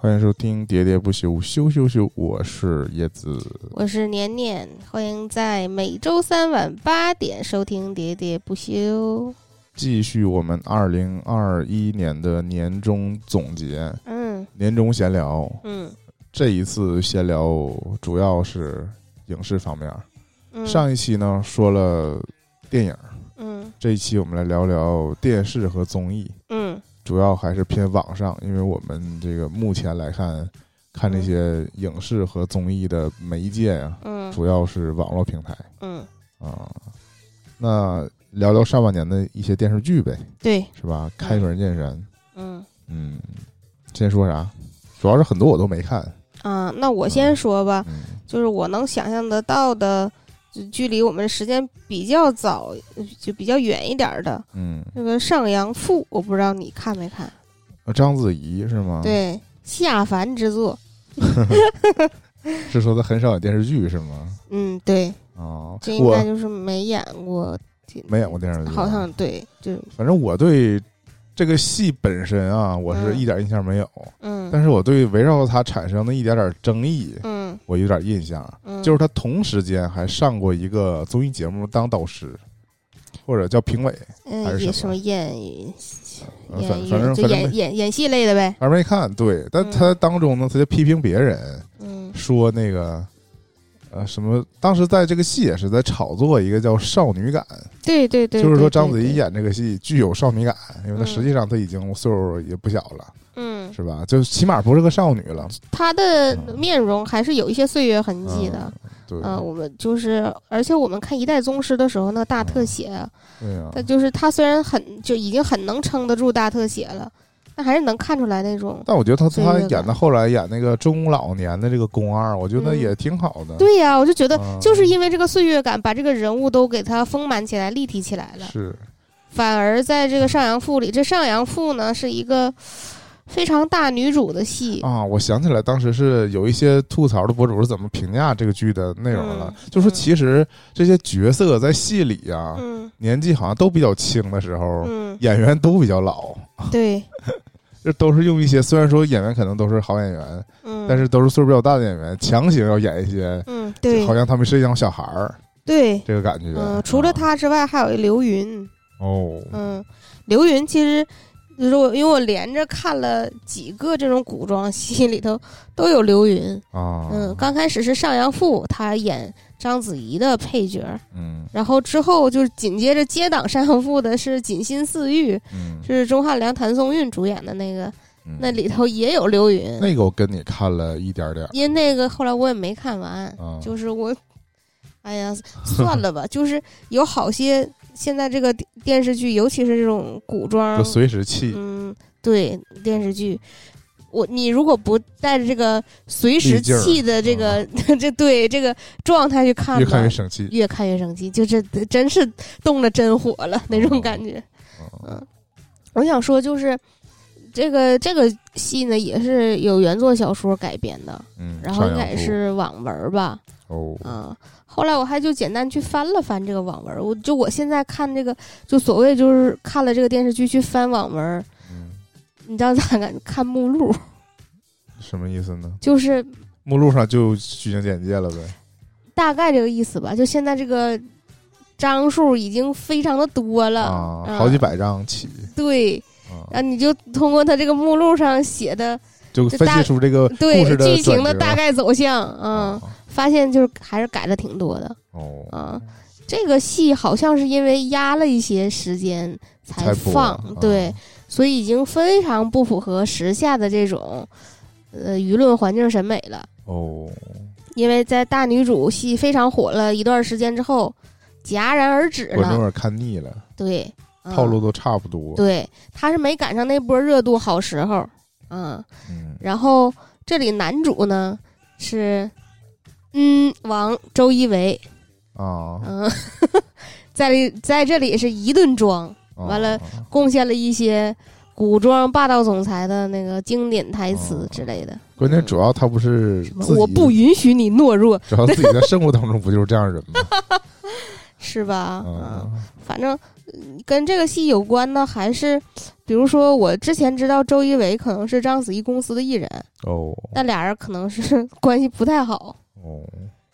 欢迎收听《喋喋不休》，休休休！我是叶子。我是年年，欢迎在每周三晚八点收听《喋喋不休》。继续我们二零二一年的年终总结，嗯年终闲聊。嗯这一次闲聊主要是影视方面。嗯，上一期呢说了电影，嗯这一期我们来聊聊电视和综艺，嗯主要还是偏网上，因为我们这个目前来看，看那些影视和综艺的媒介呀、嗯。主要是网络平台。嗯，啊。那聊聊上半年的一些电视剧呗，对，是吧？开门见山，嗯。嗯，先说啥？主要是很多我都没看，啊，那我先说吧，嗯。就是我能想象得到的，就距离我们时间比较早，就比较远一点儿的嗯，那个《上阳赋》，我不知道你看没看？呃章子怡是吗？，对，下凡之作。是说他很少演电视剧是吗？嗯，对，啊，这应该就是没演过，没演过电视剧，好像对，就反正我对这个戏本身啊，我是嗯一点印象没有，嗯但是我对围绕它产生的一点点争议，嗯我有点印象。嗯，就是他同时间还上过一个综艺节目当导师，或者叫评委，还嗯，是什么演呃演反反正演演演戏类的呗。还没看。对，但嗯他当中呢，他就批评别人嗯说那个。呃，什么？当时在这个戏也是在炒作一个叫少女感，对对对，就是说章子怡演这个戏具有少女感，因为她嗯实际上她已经岁数也不小了，嗯，是吧？就起码不是个少女了。她的嗯面容还是有一些岁月痕迹的。对，嗯，我们就是，而且我们看《一代宗师》的时候，那个大特写，对啊，他就是他虽然很就已经很能撑得住大特写了，但还是能看出来那种。但我觉得她她岁月感演的后来演那个中老年的这个宫二，我觉得嗯也挺好的。对呀、我就觉得啊就是因为这个岁月感，把这个人物都给他丰满起来、立体起来了。是，反而在这个《上阳赋》里，这《上阳赋》呢是一个非常大女主的戏。啊，我想起来，当时是有一些吐槽的博主是怎么评价这个剧的内容了，嗯就说嗯其实这些角色在戏里呀、嗯年纪好像都比较轻的时候，嗯，演员都比较老，对，这都是用一些虽然说演员可能都是好演员，嗯，但是都是岁数比较大的演员，强行要演一些，嗯对好像他们是一样小孩儿对，这个感觉。嗯，除了他之外，还有一刘云。哦，嗯，刘云其实。就是我，因为我连着看了几个这种古装戏，里头都有刘云。啊，嗯，刚开始是上阳赋，他演章子怡的配角，嗯然后之后就是紧接着接档山河赋的是锦心似玉，嗯，是钟汉良、谭松韵主演的那个，嗯那里头也有刘云。那个我跟你看了一点点因为那个后来我也没看完，啊，就是我，哎呀，算了吧，就是有好些现在这个电电视剧，尤其是这种古装就，随时气，嗯，对电视剧。我你如果不带着这个随时气的这个、这对这个状态去看吧，越看越生气。越看越生气，就这真是动了真火了那种哦感觉。哦嗯，我想说就是这个这个戏呢，也是有原作小说改编的，嗯，然后应该是网文吧，哦，嗯。后来我还就简单去翻了翻这个网文，我就我现在看这个，就所谓就是看了这个电视剧去翻网文，嗯，你知道咋感看目录，什么意思呢？就是目录上就剧情简介了呗。大概这个意思吧。就现在这个章数已经非常的多了，啊，嗯好几百章起对，啊，你就通过他这个目录上写的就分析出这个对故事的剧情的转折大概走向，嗯，啊发现就是还是改的挺多的。哦啊这个戏好像是因为压了一些时间才播放，啊对，所以已经非常不符合时下的这种呃舆论环境审美了。哦，因为在大女主戏非常火了一段时间之后，戛然而止了。观众有点看腻了，对，嗯套路都差不多。对，他是没赶上那波热度好时候，嗯。嗯，然后这里男主呢是，嗯，王周一围，啊，嗯，在里在这里是一顿装，啊完了贡献了一些古装霸道总裁的那个经典台词之类的。关键主要他不是我不允许你懦弱，主要自己在生活当中不就是这样人吗？是吧？反正嗯跟这个戏有关的，还是比如说我之前知道周一围可能是章子怡公司的艺人，哦那俩人可能是 关系不太好。哦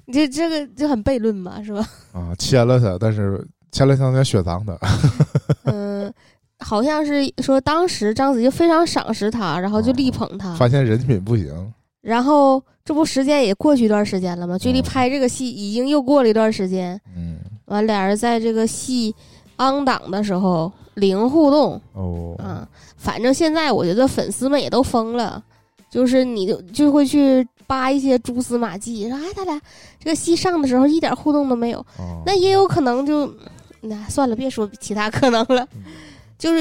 你这这个就很悖论嘛，是吧？啊，签了他，但是签了他要雪藏的，嗯，好像是说当时章子怡非常赏识他，然后就力捧他。发现人品不行，然后这不时间也过去一段时间了吗？距离嗯拍这个戏已经又过了一段时间。嗯完，俩人在这个戏 on 档的时候零互动，哦啊，反正现在我觉得粉丝们也都疯了，就是你就就会去扒一些蛛丝马迹，说哎，他俩这个戏上的时候一点互动都没有，哦那也有可能就，那算了，别说其他可能了，嗯 就是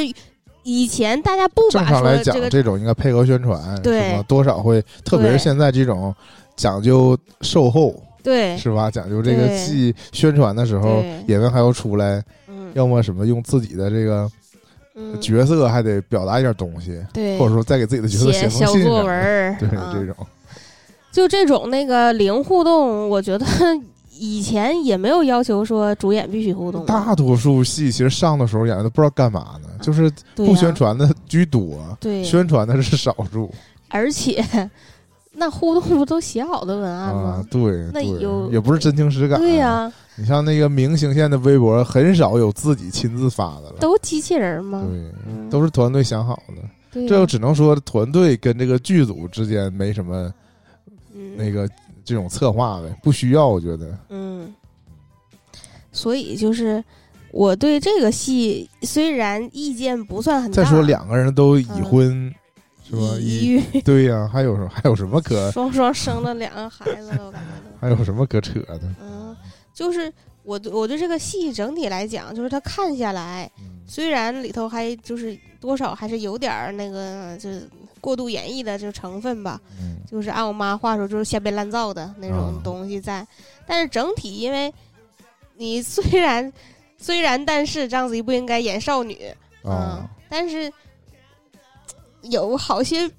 以前大家不把正常来说这个讲，这种应该配合宣传，对？多少会，特别是对现在这种讲究售后，对，是吧？讲究这个对戏宣传的时候对，演员还要出来，嗯要么什么用自己的这个嗯，角色还得表达一点东西，对，或者说再给自己的角色写封信小作文么的，儿，对啊这种，就这种那个零互动，我觉得以前也没有要求说主演必须互动啊，大多数戏其实上的时候演员都不知道干嘛呢，就是不宣传的居多，对，宣传的是少数而且那互动不都写好的文案啊吗？。对，那对有也不是真情实感。对呀、你像那个明星线的微博，很少有自己亲自发的了，都机器人吗？对，嗯都是团队想好的。这就只能说团队跟这个剧组之间没什么嗯那个这种策划呗，不需要，我觉得。嗯，所以就是我对这个戏虽然意见不算很大，再说两个人都已婚，是吧？已育对呀、还有什还有什么可双双生了两个孩子，我感觉。还有什么可扯的？嗯，就是我对我对这个戏整体来讲，就是它看下来，嗯虽然里头还就是多少还是有点儿那个就是过度演绎的这个成分吧，嗯就是按我妈话说就是瞎编乱造的那种啊东西在，但是整体因为你虽然虽然但是章子怡不应该演少女，嗯啊，，但是有好些。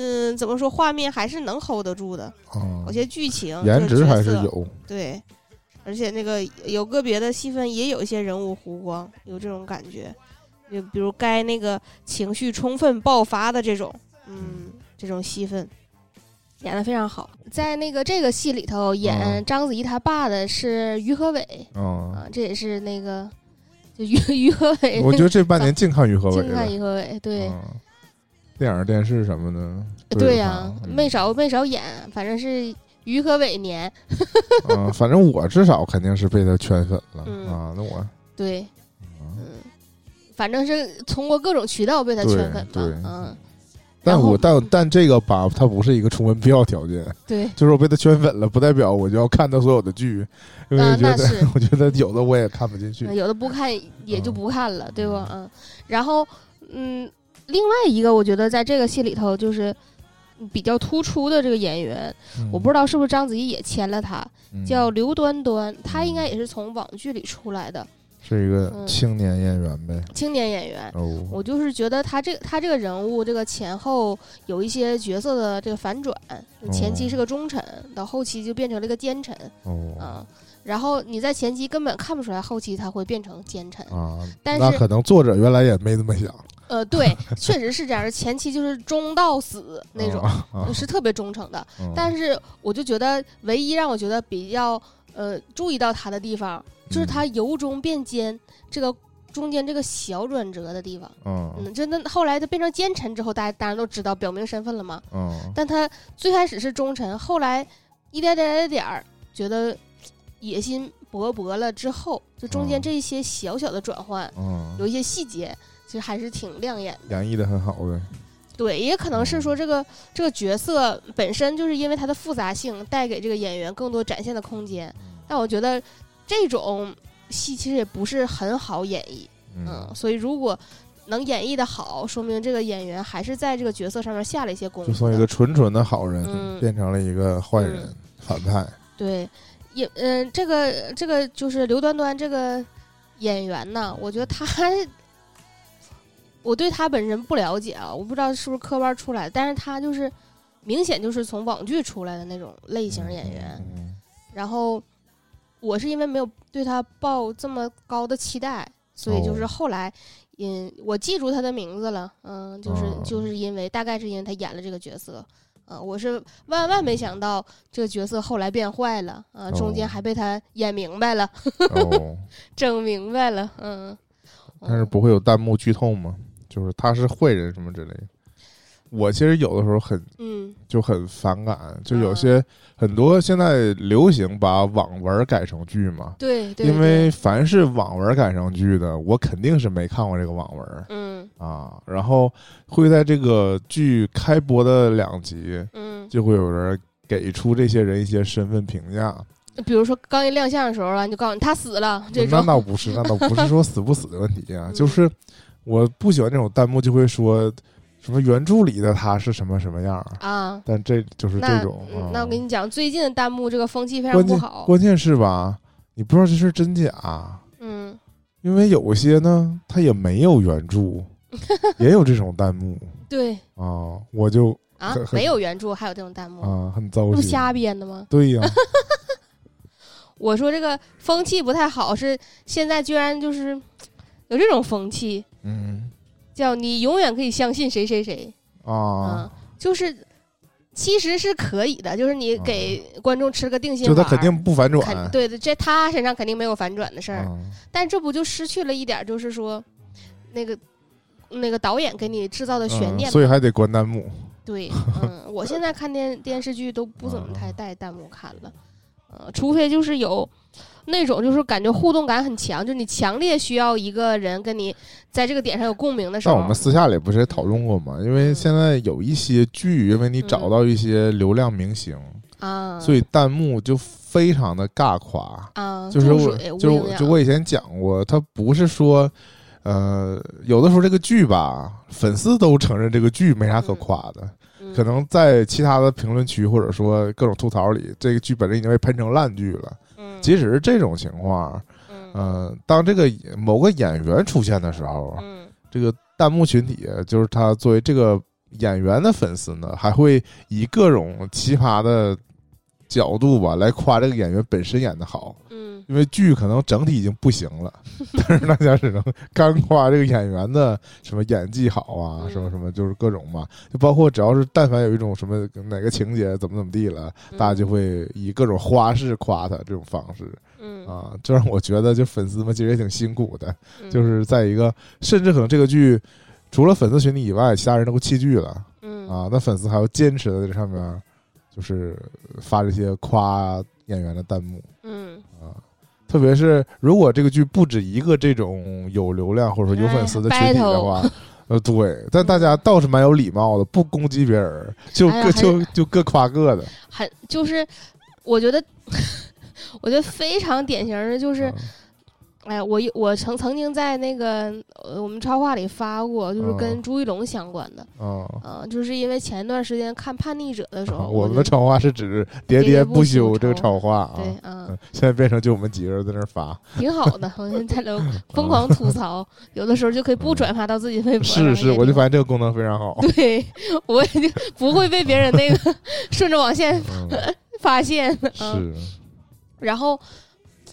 嗯，怎么说？画面还是能 hold 得住的，啊有些剧情、颜值还是有。对，而且那个有个别的戏份也有一些人物弧光，有这种感觉。就比如该那个情绪充分爆发的这种，嗯，这种戏份演的非常好。在那个这个戏里头，演嗯章子怡她爸的是于和伟啊，啊，这也是那个就于 于和伟，我觉得这半年 净看于和伟净看。于和伟，对、啊电影、电视什么的，对呀、没少没少演，反正是于和伟年，啊，反正我至少肯定是被他圈粉了嗯啊。那我对，啊嗯，反正是通过各种渠道被他圈粉对嘛，嗯，但我但但这个吧，它不是一个充分必要条件，对，就是我被他圈粉了，不代表我就要看他所有的剧，因为啊我觉得、那是我觉得有的我也看不进去。嗯有的不看也就嗯不看了，对吧？嗯，然后嗯，另外一个我觉得在这个戏里头就是比较突出的这个演员，嗯。我不知道是不是章子怡也签了他，嗯。叫刘端端，他应该也是从网剧里出来的。是一个嗯。青年演员呗。青年演员。哦，我就是觉得他这他这个人物，这个前后有一些角色的这个反转，前期是个忠臣，到后期就变成了一个奸臣。哦。啊。然后你在前期根本看不出来后期他会变成奸臣，啊，但是那可能作者原来也没这么想呃，对，确实是这样。前期就是忠到死那种，是特别忠诚的。嗯但是我就觉得，唯一让我觉得比较呃注意到他的地方，就是他由忠变奸这个中间这个小转折的地方。嗯嗯，真的后来他变成奸臣之后，大家当然都知道表明身份了嘛。嗯但他最开始是忠臣，后来一点点点点儿觉得野心勃勃了之后，就中间嗯这一些小小的转换，嗯，有一些细节，其实还是挺亮眼的。演绎的很好呗。对，也可能是嗯说这个这个角色本身就是因为它的复杂性，带给这个演员更多展现的空间。但我觉得这种戏其实也不是很好演绎，嗯，嗯，所以如果能演绎的好，说明这个演员还是在这个角色上面下了一些功夫。就从一个纯纯的好人嗯变成了一个坏人嗯反派。对，也嗯、这个这个就是刘端端这个演员呢，我觉得他。我对他本人不了解啊，我不知道是不是科班出来的，但是他就是明显就是从网剧出来的那种类型演员。嗯然后我是因为没有对他抱这么高的期待，所以就是哦后来嗯我记住他的名字了，嗯，就是、哦就是因为大概是因为他演了这个角色，啊，我是万万没想到这个角色后来变坏了，啊，中间哦还被他演明白了，哦，整明白了，嗯，但是不会有弹幕剧透吗？就是他是坏人什么之类的。我其实有的时候很嗯就很反感，就有啊些很多现在流行把网文改成剧嘛，对对，因为凡是网文改成剧的，我肯定是没看过这个网文嗯啊。然后会在这个剧开播的两集，嗯，就会有人给出这些人一些身份评价。比如说刚一亮相的时候啊，你就告诉你他死了这那，倒不是，那倒不是说死不死的问题啊，嗯 就是我不喜欢这种弹幕就会说什么原著里的他是什么什么样儿，啊。但这就是这种。那我跟你讲，最近的弹幕这个风气非常不好。关键是吧，你不知道这是真假，嗯因为有些呢，他也没有原著，也有这种弹幕 对啊，我就啊没有原著，还有这种弹幕，啊很糟心。不瞎编的吗？对呀、我说这个风气不太好，是现在居然就是有这种风气，嗯。叫你永远可以相信谁谁谁。啊。啊，就是其实是可以的，就是你给观众吃个定心丸，就他肯定不反转。肯，对的，这他身上肯定没有反转的事儿，啊。但这不就失去了一点，就是说那个那个导演给你制造的悬嗯念吗？所以还得关弹幕。对，嗯，我现在看电电视剧都不怎么嗯太带弹幕看了，呃，除非就是有那种就是感觉互动感很强，就是你强烈需要一个人跟你在这个点上有共鸣的时候，但我们私下里不是也讨论过吗？因为嗯现在有一些剧，因为你找到一些流量明星，啊，所以弹幕就非常的尬夸。啊，就是我就就我以前讲过，他不是说，呃，有的时候这个剧吧，粉丝都承认这个剧没啥可夸的，嗯。可能在其他的评论区或者说各种吐槽里，这个剧本身已经被喷成烂剧了。嗯。即使是这种情况，嗯。呃，当这个某个演员出现的时候，嗯。这个弹幕群体就是他作为这个演员的粉丝呢，还会以各种奇葩的角度吧来夸这个演员本身演的好。嗯。因为剧可能整体已经不行了，但是大家只能干夸这个演员的什么演技好啊，嗯。什么什么，就是各种嘛，就包括只要是但凡有一种什么哪个情节怎么怎么地了，大家就会以各种花式夸他这种方式。嗯。啊，这让我觉得就粉丝们其实也挺辛苦的，嗯。就是在一个甚至可能这个剧除了粉丝群体以外，其他人都弃剧了。嗯。啊，那粉丝还要坚持在这上面，就是发这些夸演员的弹幕。嗯啊，特别是如果这个剧不止一个这种有流量或者说有粉丝的群体的话，呃，对，但大家倒是蛮有礼貌的，不攻击别人，就各、哎就就各夸各的，很就是我觉得 我觉得非常典型的就是。啊哎，我有我曾曾经在那个呃我们超话里发过，就是跟嗯朱一龙相关的，啊。啊、就是因为前一段时间看《叛逆者》的时候，我们的超话是指喋喋不休休这个超超话啊，对，嗯，嗯。现在变成就我们几个人在那儿发，挺好的，我现在都 疯狂吐。槽，有的时候就可以不转发到自己微博，是是，我就发现这个功能非常好，对，我也就不会被别人那个 顺着网线嗯，发现，嗯，是，然后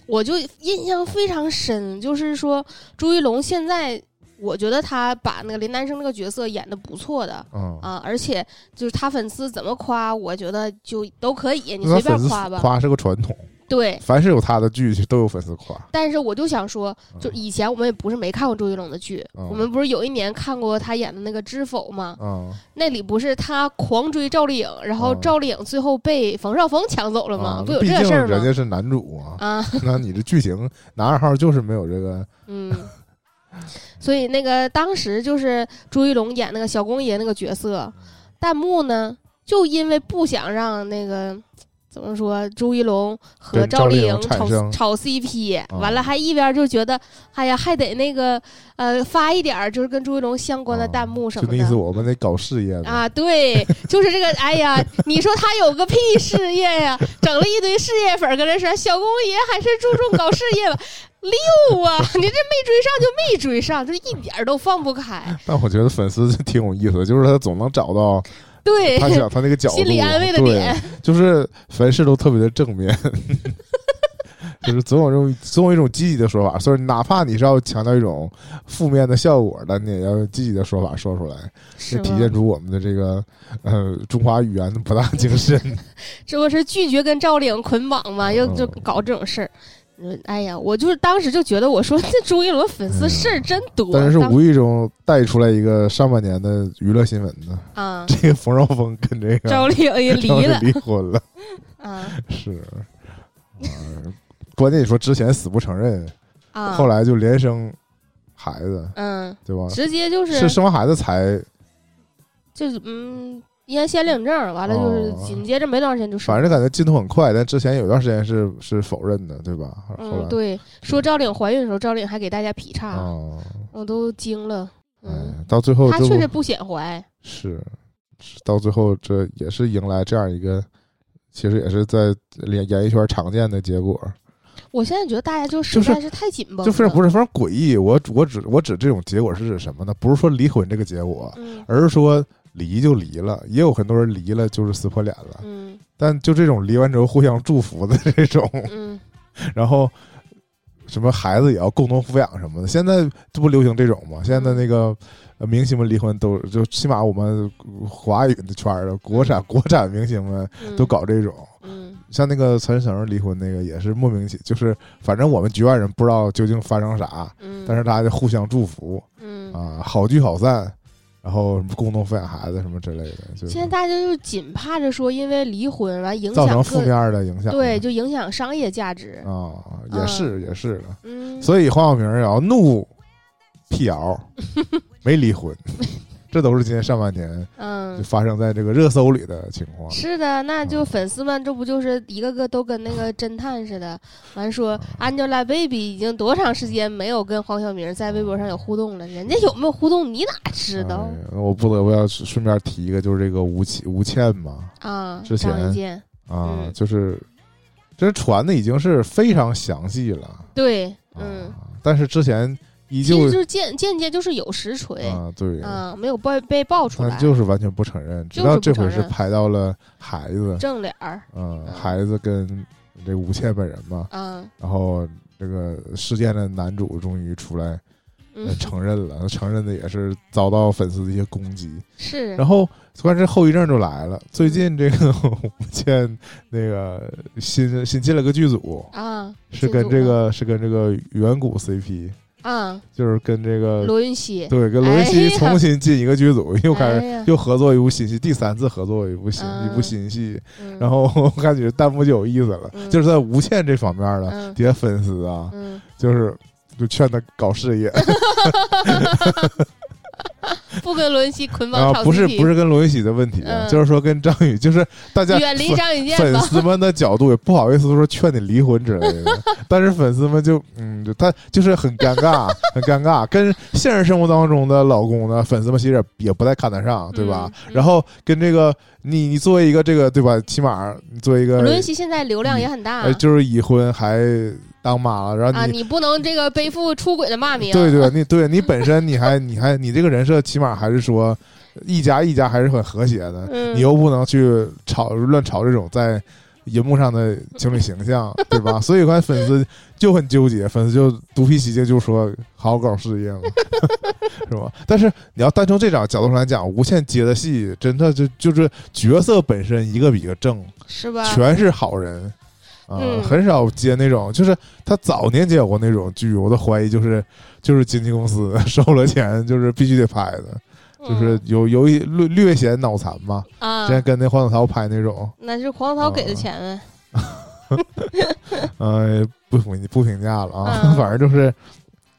我就印象非常深，就是说朱一龙现在，我觉得他把那个林丹生那个角色演的不错的嗯，啊，而且就是他粉丝怎么夸，我觉得就都可以，你随便夸吧。夸是个传统，对，凡是有他的剧都有粉丝夸，但是我就想说，就以前我们也不是没看过朱一龙的剧，嗯。我们不是有一年看过他演的那个《知否》吗？嗯，那里不是他狂追赵丽颖，然后嗯。赵丽颖最后被冯绍峰抢走了吗？啊不有这事儿吗？人家是男主啊，啊，那你的剧情男二号就是没有这个，嗯，所以那个当时就是朱一龙演那个小公爷那个角色，弹幕呢就因为不想让那个怎么说朱一龙和赵丽颖炒炒 CP，、啊完了还一边就觉得，哎呀，还得那个呃发一点就是跟朱一龙相关的弹幕什么的。啊就那意思，我们得搞事业啊，对，就是这个。哎呀，你说他有个屁事业呀？整了一堆事业粉儿跟这说，小公爷还是注重搞事业吧。六啊！你这没追上就没追上，这一点都放不开。但我觉得粉丝挺有意思，就是他总能找到对，他想他那个角度，心理安慰的对点。就是凡事都特别的正面，就是总有这种总有一种积极的说法，所以哪怕你是要强调一种负面的效果的，你也要用积极的说法说出来，是体现出我们的这个呃中华语言的博大精深。这不是拒绝跟赵岭捆绑吗？又就搞这种事儿。哎呀，我就是当时就觉得，我说这朱一伦粉丝事儿真多。但是无意中带出来一个上半年的娱乐新闻呢。啊，这个冯绍峰跟这个赵丽 颖离了，离婚了。啊，是。啊，关键你说之前死不承认，啊，后来就连生孩子，嗯，对吧？直接就是是生完孩子才，就是嗯。验先领证，完了就是紧接着没多长时间就反正感觉进度很快，但之前有段时间是是否认的，对吧？嗯，对，说赵岭怀孕的时候，赵岭还给大家劈叉，我都惊了。嗯，到最后他确实不显怀，是，到最后这也是迎来这样一个，其实也是在演演艺圈常见的结果。我现在觉得大家就实在是太紧绷，就非常不是非常诡异。我我指我指这种结果是指什么呢？不是说离婚这个结果，而是说。离就离了，也有很多人离了就是撕破脸了。嗯，但就这种离完之后互相祝福的这种，嗯，然后什么孩子也要共同抚养什么的，现在这不流行这种吗？现在那个明星们离婚都就起码我们华语的圈的国产国产明星们都搞这种。嗯，像那个陈升离婚那个也是莫名其就是反正我们局外人不知道究竟发生啥，嗯，但是大家就互相祝福，嗯啊，好聚好散。然后什么共同抚养孩子什么之类的，现在大家就紧怕着说，因为离婚完影响造成负面的影响，对，就影响商业价值。啊，也是也是的，嗯，所以黄晓明也要怒辟谣，没离婚。这都是今年上半年，嗯，就发生在这个热搜里的情况。是的，那就粉丝们，这不就是一个个都跟那个侦探似的？完说，Angelababy 已经多长时间没有跟黄晓明在微博上有互动了？人家有没有互动，你哪知道？我不得不要顺便提一个，就是这个吴倩吴倩嘛，啊，之前啊，就是这传的已经是非常详细了。对，嗯，但是之前。其实就是间间接就是有实锤啊，对啊，没有被被爆出来，就是完全不承认。直到这回是拍到了孩子正脸儿，嗯，孩子跟这吴倩本人嘛，嗯，然后这个事件的男主终于出来承认了，承认的也是遭到粉丝的一些攻击，是。然后关键后遗症就来了，最近这个 吴倩那个新新进了个剧组啊，是跟这个是跟这个远古 CP。啊，就是跟这个罗云熙，对，跟罗云熙重新进一个剧组，又开始又合作一部新戏，第三次合作一部新一部新戏，然后我感觉弹幕就有意思了，就是在吴倩这方面的底下粉丝啊，就是就劝他搞事业。不跟罗云熙捆绑啊，不是不是跟罗云熙的问题，就是说跟张宇，就是大家远离张宇健粉丝们的角度也不好意思说劝你离婚之类的，但是粉丝们就嗯，他就是很尴尬，很尴尬，跟现实生活当中的老公呢，粉丝们其实也不太看得上，对吧？然后跟这个你你作为一个这个对吧？起码你作为一个罗云熙现在流量也很大，就是已婚还。当妈了，然后你不能这个背负出轨的骂名。对对，你对你本身你还你还你这个人设起码还是说一家一家还是很和谐的，你又不能去吵乱吵这种在荧幕上的情侣形象，对吧？所以看粉丝就很纠结，粉丝就独辟蹊径，就说好好搞事业嘛，是吧？但是你要单从这种角度上来讲，无限接的戏真的就就是角色本身一个比一个正，是吧？全是好人。啊，很少接那种，就是他早年接过那种剧，我都怀疑就是就是经纪公司 收了钱，就是必须得拍的，就是有有一略略显脑残嘛。啊，之前跟那黄子韬拍那种，那是黄子韬给的钱呗。呃，不评不评价了啊，反正就是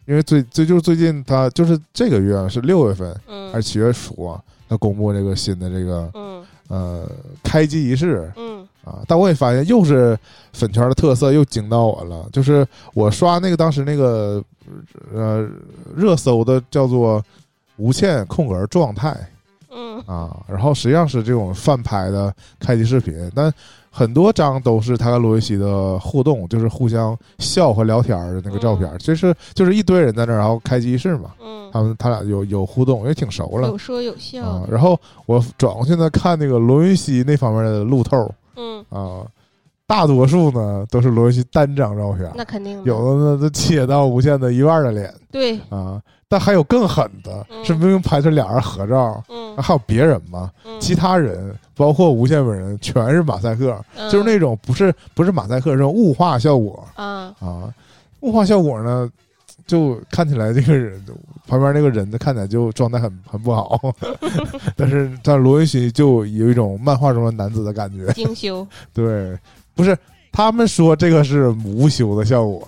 因为最最就是最近他就是这个月是六月份还是七月初啊，他公布这个新的这个呃开机仪式。嗯。啊！但我也发现，又是粉圈的特色，又惊到我了。就是我刷那个当时那个呃热搜的叫做“无限空格状态”，嗯啊，然后实际上是这种翻拍的开机视频，但很多张都是他跟罗云熙的互动，就是互相笑和聊天的那个照片，就是就是一堆人在那儿，然后开机仪式嘛，嗯，他们他俩有有互动，也挺熟了，有说有笑。然后我转过去呢，看那个罗云熙那方面的路透。嗯啊，大多数呢都是罗云熙单张照片，那肯定有的呢都切到无限的一半的脸对，啊，但还有更狠的，嗯。是明明拍出俩人合照，嗯，还有别人嘛，嗯。其他人包括无限本人全是马赛克，嗯。就是那种不是不是马赛克，这种雾化效果。啊，啊，雾化效果呢，就看起来这个人旁边那个人的看起来就状态很很不好，但是但罗云熙就有一种漫画中的男子的感觉，精修，对，不是他们说这个是无修的效果，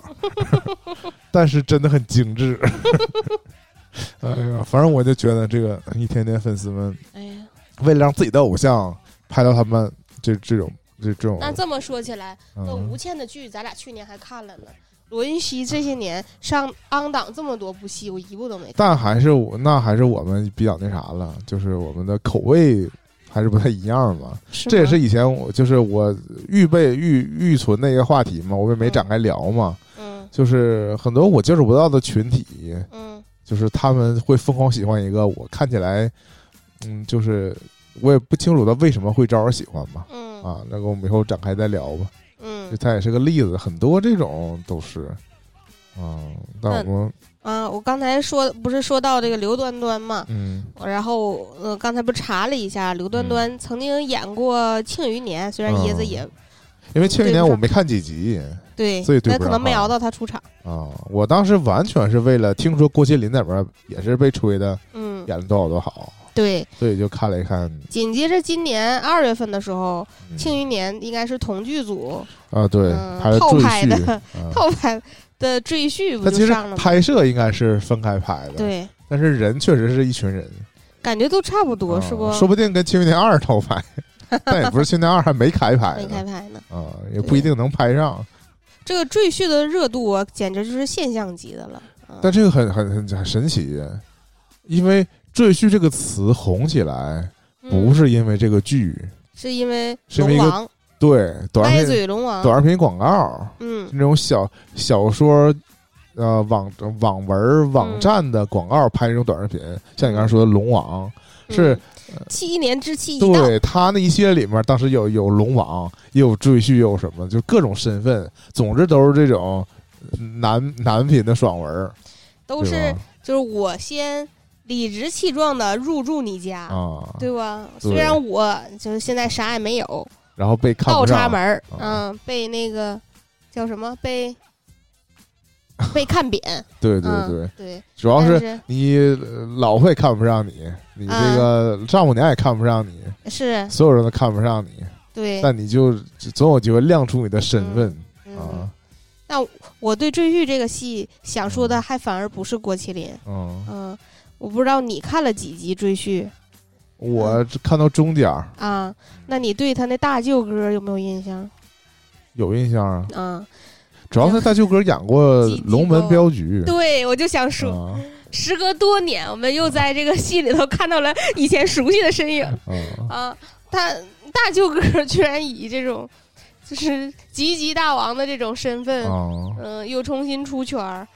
但是真的很精致。哎呀，反正我就觉得这个一天天粉丝们哎呀，为了让自己的偶像拍到他们这这种这这种，那这么说起来，那嗯吴倩的剧咱俩去年还看了呢。罗云熙这些年上昂档这么多部戏，我一部都没看。但还是我那还是我们比较那啥了，就是我们的口味还是不太一样嘛。这也是以前我就是我预备预预存的一个话题嘛，我也没展开聊嘛。嗯就是很多我接触不到的群体，嗯。就是他们会疯狂喜欢一个我看起来，嗯，就是我也不清楚他为什么会招人喜欢吧。嗯。啊，那个我们以后展开再聊吧。嗯。就它也是个例子，很多这种都是，啊，那我们啊，我刚才说不是说到这个刘端端嘛，嗯。然后呃刚才不查了一下，刘端端曾经演过《庆余年》，虽然椰子嗯也因为前几对不上年我没看几集对，所以可能没熬到他出场。啊，我当时完全是为了听说郭麒麟在里边也是被吹的嗯，演的多好多好，对。所以就看了一看紧接着今年二月份的时候，嗯《庆余年》应该是同剧组啊，对，套拍的 套拍的赘婿不他其实就上了吗？拍摄应该是分开拍的，，对，但是人确实是一群人，感觉都差不多，啊是不？说不定跟《庆余年二》套拍，但也不是《庆余年二》还没开拍没，开拍呢。啊，也不一定能拍上。这个赘婿的热度啊，简直就是现象级的了。啊但这个很很很很神奇，因为“赘婿”这个词红起来，不嗯是因为这个剧，是因为是因为一个对短视频短视频广告嗯那种小小说。呃，网网文网站的广告拍那种短视频，像你刚才说的龙王，是嗯七年之期一到，对他那一系列里面，当时有有龙王，也有赘婿，又有什么，就各种身份，总之都是这种男男频的爽文，都是就是我先理直气壮的入住你家，啊，对吧？对。虽然我就是现在啥也没有，然后被看倒插门儿，啊。嗯，被那个叫什么？被 被看扁，对对嗯对，对，主要是你呃老婆也看不上你，你这啊。个丈母娘也看不上你，是。所有人都看不上你，对，但你就总有机会亮出你的身份嗯，啊，那我对赘婿这个戏想说的还反而不是郭麒麟，嗯，嗯，我不知道你看了几集赘婿我看到中间儿。啊？那你对他那大舅哥有没有印象？有印象啊，啊，主要是大舅哥演过《龙门镖局》，对，我就想说，啊。时隔多年，我们又在这个戏里头看到了以前熟悉的身影。啊。啊！他大舅哥居然以这种就是吉吉大王的这种身份，啊。嗯、又重新出圈儿。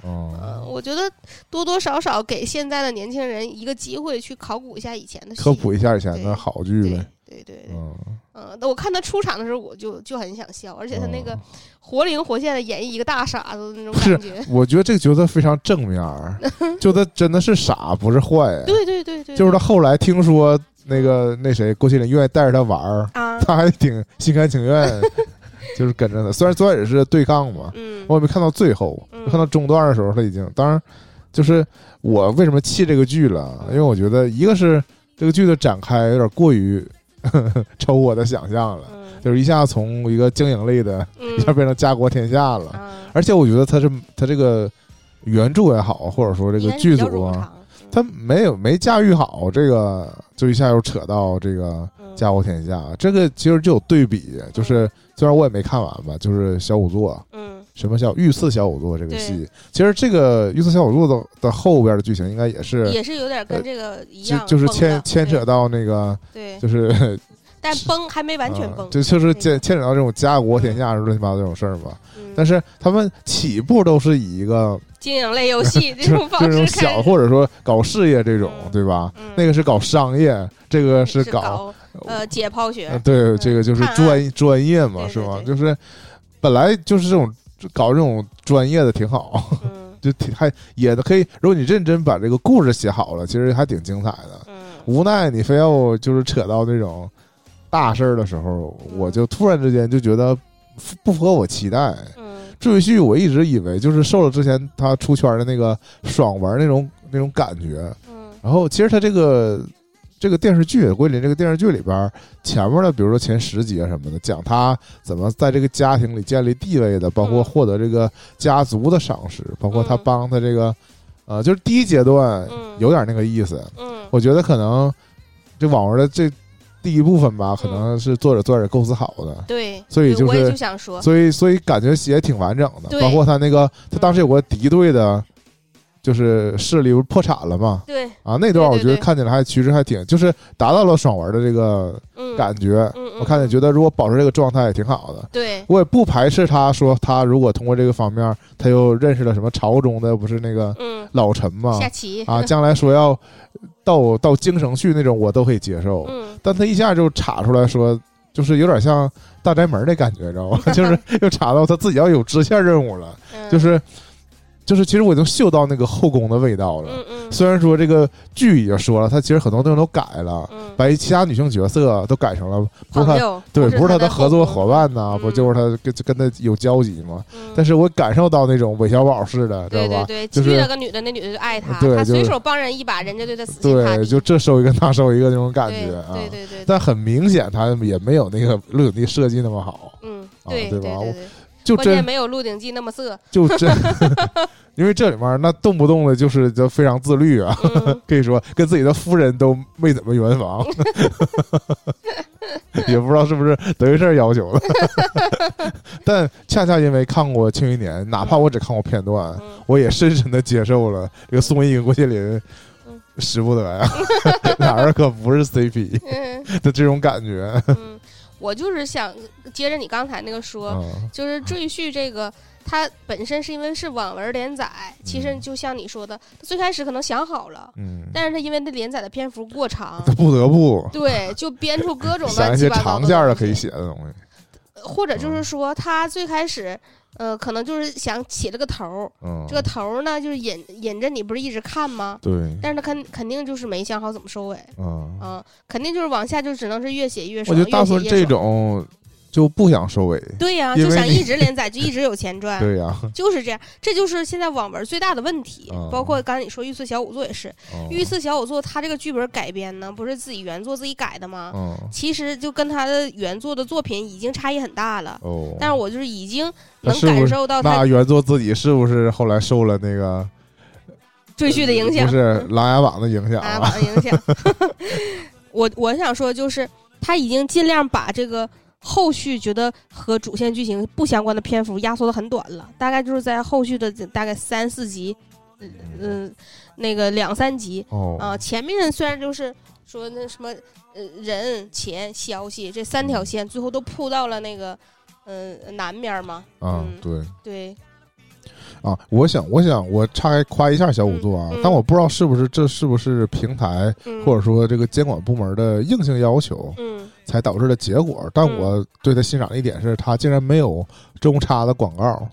我觉得多多少少给现在的年轻人一个机会去考古一下以前的戏。科普一下以前的好剧对呗，对对对，嗯，嗯，我看他出场的时候，我就就很想笑，而且他那个嗯活灵活现的演绎一个大傻子的那种感觉。我觉得这个角色非常正面儿，就他真的是傻，不是坏。对对对对，就是他后来听说那个那谁郭麒麟愿意带着他玩儿，啊，他还挺心甘情愿，就是跟着他。虽然最开始是对抗嘛，嗯我也没看到最后，嗯看到中段的时候他已经，当然就是我为什么弃这个剧了，因为我觉得一个是这个剧的展开有点过于 超乎我的想象了，嗯。就是一下从一个经营类的，一下嗯变成家国天下了。啊，而且我觉得他是他这个原著也好，或者说这个剧组啊，他没有没驾驭好这个，就一下又扯到这个嗯。家国天下，这个其实就有对比，就是虽然我也没看完吧，就是小仵作。嗯什么叫御赐小仵作这个戏？其实这个御赐小仵作的的后边的剧情应该也是，也是有点跟这个一样，就就是牵牵扯到那个，对，就是 但崩还没完全啊崩，就就是牵牵扯到这种家国天下乱七八糟这种事儿嘛。嗯。但是他们起步都是以一个经营类游戏 这种小或者说搞事业这种，嗯。对吧？嗯那个是搞商业，这个是搞呃解剖学，对，这个就是专专业嘛，是吗？就是本来就是这种搞这种专业的挺好，就挺还也可以。如果你认真把这个故事写好了，其实还挺精彩的。无奈你非要就是扯到那种大事儿的时候，我就突然之间就觉得不符合我期待。赘婿我一直以为就是受了之前他出圈的那个爽文那种那种感觉，然后其实他这个这个电视剧桂林这个电视剧里边前面的，比如说前十集啊什么的，讲他怎么在这个家庭里建立地位的，包括获得这个家族的赏识，包括他帮他这个呃，就是第一阶段有点那个意思。嗯，我觉得可能这网文的这。第一部分吧，可能是作者作者构思好的，对，所以就是，所以所以感觉写挺完整的，包括他那个，他当时有个敌对的。就是势力不破产了嘛？对啊，那段我觉得看起来还其实还挺，就是达到了爽文的这个感觉。我看见觉得如果保持这个状态也挺好的。对，我也不排斥他说他如果通过这个方面，他又认识了什么朝中的不是那个老臣嘛？下棋啊，将来说要到到京城去那种，我都可以接受。嗯，但他一下就查出来说，就是有点像大宅门的感觉，知道吗？就是又查到他自己要有支线任务了，就是。就是，其实我已经嗅到那个后宫的味道了。嗯嗯。虽然说这个剧已经说了，他其实很多东西都改了，把其他女性角色都改成了不是他对，不是他的合作伙伴呐，不就是他跟跟他有交集吗？但是我感受到那种韦小宝似的，知道吧？对对对，遇了个女的，那女的就爱他，他随手帮人一把，人家对他死心塌地。对，就这收一个那收一个那种感觉啊。对对对。但很明显，他也没有那个陆景帝设计那么好。嗯，对对吧？就真没有《鹿鼎记》那么色，就真，因为这里面那动不动的就是就非常自律啊，可以说跟自己的夫人都没怎么圆房，也不知道是不是德云社要求的，但恰恰因为看过《庆余年》，哪怕我只看过片段，我也深深的接受了这个宋轶跟郭麒麟使不得呀，俩人可不是 CP 的这种感觉。我就是想接着你刚才那个说，就是赘婿这个，它本身是因为是网文连载，其实就像你说的，最开始可能想好了，嗯，但是他因为那连载的篇幅过长，他不得不对，就编出各种 乱七八糟的长件的可以写的东西，或者就是说他最开始。呃，可能就是想起了个头儿，这个头儿呢，就是引引着你，不是一直看吗？对。但是他肯肯定就是没想好怎么收尾，嗯，肯定就是往下就只能是越写越少。我觉得大部分这种。就不想收尾，对呀，就想一直连载，就一直有钱赚，对呀，就是这样，这就是现在网文最大的问题。包括刚才你说《御赐小仵作》也是，《御赐小仵作》他这个剧本改编呢，不是自己原作自己改的吗？其实就跟他的原作的作品已经差异很大了。哦，但是我就是已经能感受到他原作自己是不是后来受了那个赘婿的影响，不是《琅琊榜》的影响，《琅琊榜》的影响。我我想说，就是他已经尽量把这个。后续觉得和主线剧情不相关的篇幅压缩的很短了，大概就是在后续的大概三四集，嗯，那个两三集啊。前面虽然就是说那什么呃人钱消息这三条线，最后都铺到了那个嗯南边嘛。啊，对对。啊，我想，我想，我岔开夸一下小五座啊，但我不知道是不是这是不是平台或者说这个监管部门的硬性要求，嗯，才导致的结果。但我对他欣赏的一点是，他竟然没有中插的广告，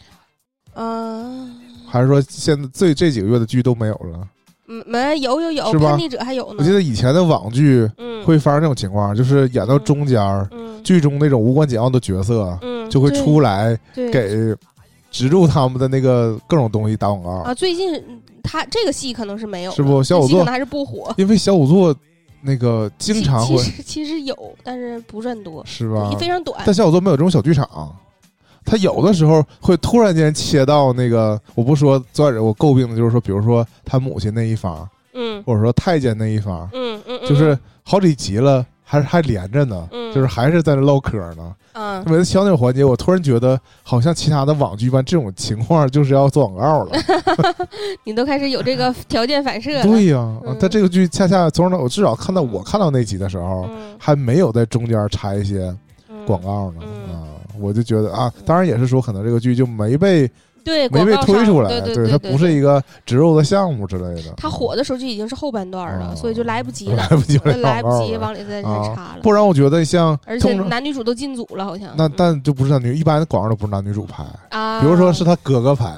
嗯，还是说现在这这几个月的剧都没有了？嗯，没有有有，叛逆者还有呢。我记得以前的网剧会发生这种情况，就是演到中间，剧中那种无关紧要的角色，就会出来给。植入他们的那个各种东西打广告啊！最近他这个戏可能是没有，是不？小五座可能还是不火，因为小五座那个经常会，其实其实有，但是不是很多，是吧？非常短。但小五座没有这种小剧场，他有的时候会突然间切到那个，我不说作者我诟病的就是说，比如说他母亲那一方，嗯，或者说太监那一方，嗯嗯，就是好几集了，还还连着呢，就是还是在那唠嗑呢。嗯，每次消那个环节，我突然觉得好像其他的网剧般这种情况就是要做广告了。你都开始有这个条件反射。对呀，但这个剧恰恰从我至少看到我看到那集的时候，还没有在中间插一些广告呢。啊，我就觉得啊，当然也是说可能这个剧就没被对，没被推出来，对对，它不是一个植入的项目之类的。它火的时候就已经是后半段了，所以就来不及 了，来不及了，来不及往里再再插了。不然我觉得像，而且男女主都进组了，好像。那但就不是男女，一般的广告都不是男女主拍啊。比如说是他哥哥拍，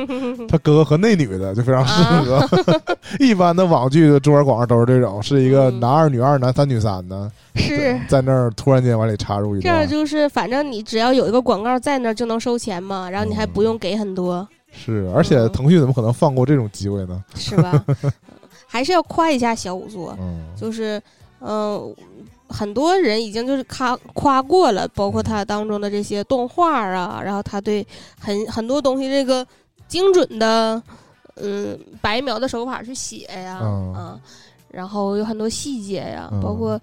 他哥哥和那女的就非常适合。一般的网剧的中文广告都是这种，是一个男二、女二、男三、女三的，是在那儿突然间往里插入一段。这样就是，反正你只要有一个广告在那儿就能收钱嘛，然后你还不用给很多。是，而且腾讯怎么可能放过这种机会呢？是吧？还是要夸一下小五座，就是，嗯，很多人已经就是夸夸过了，包括他当中的这些动画啊，然后他对很很多东西这个精准的，嗯，白描的手法去写呀，啊，然后有很多细节呀，包括，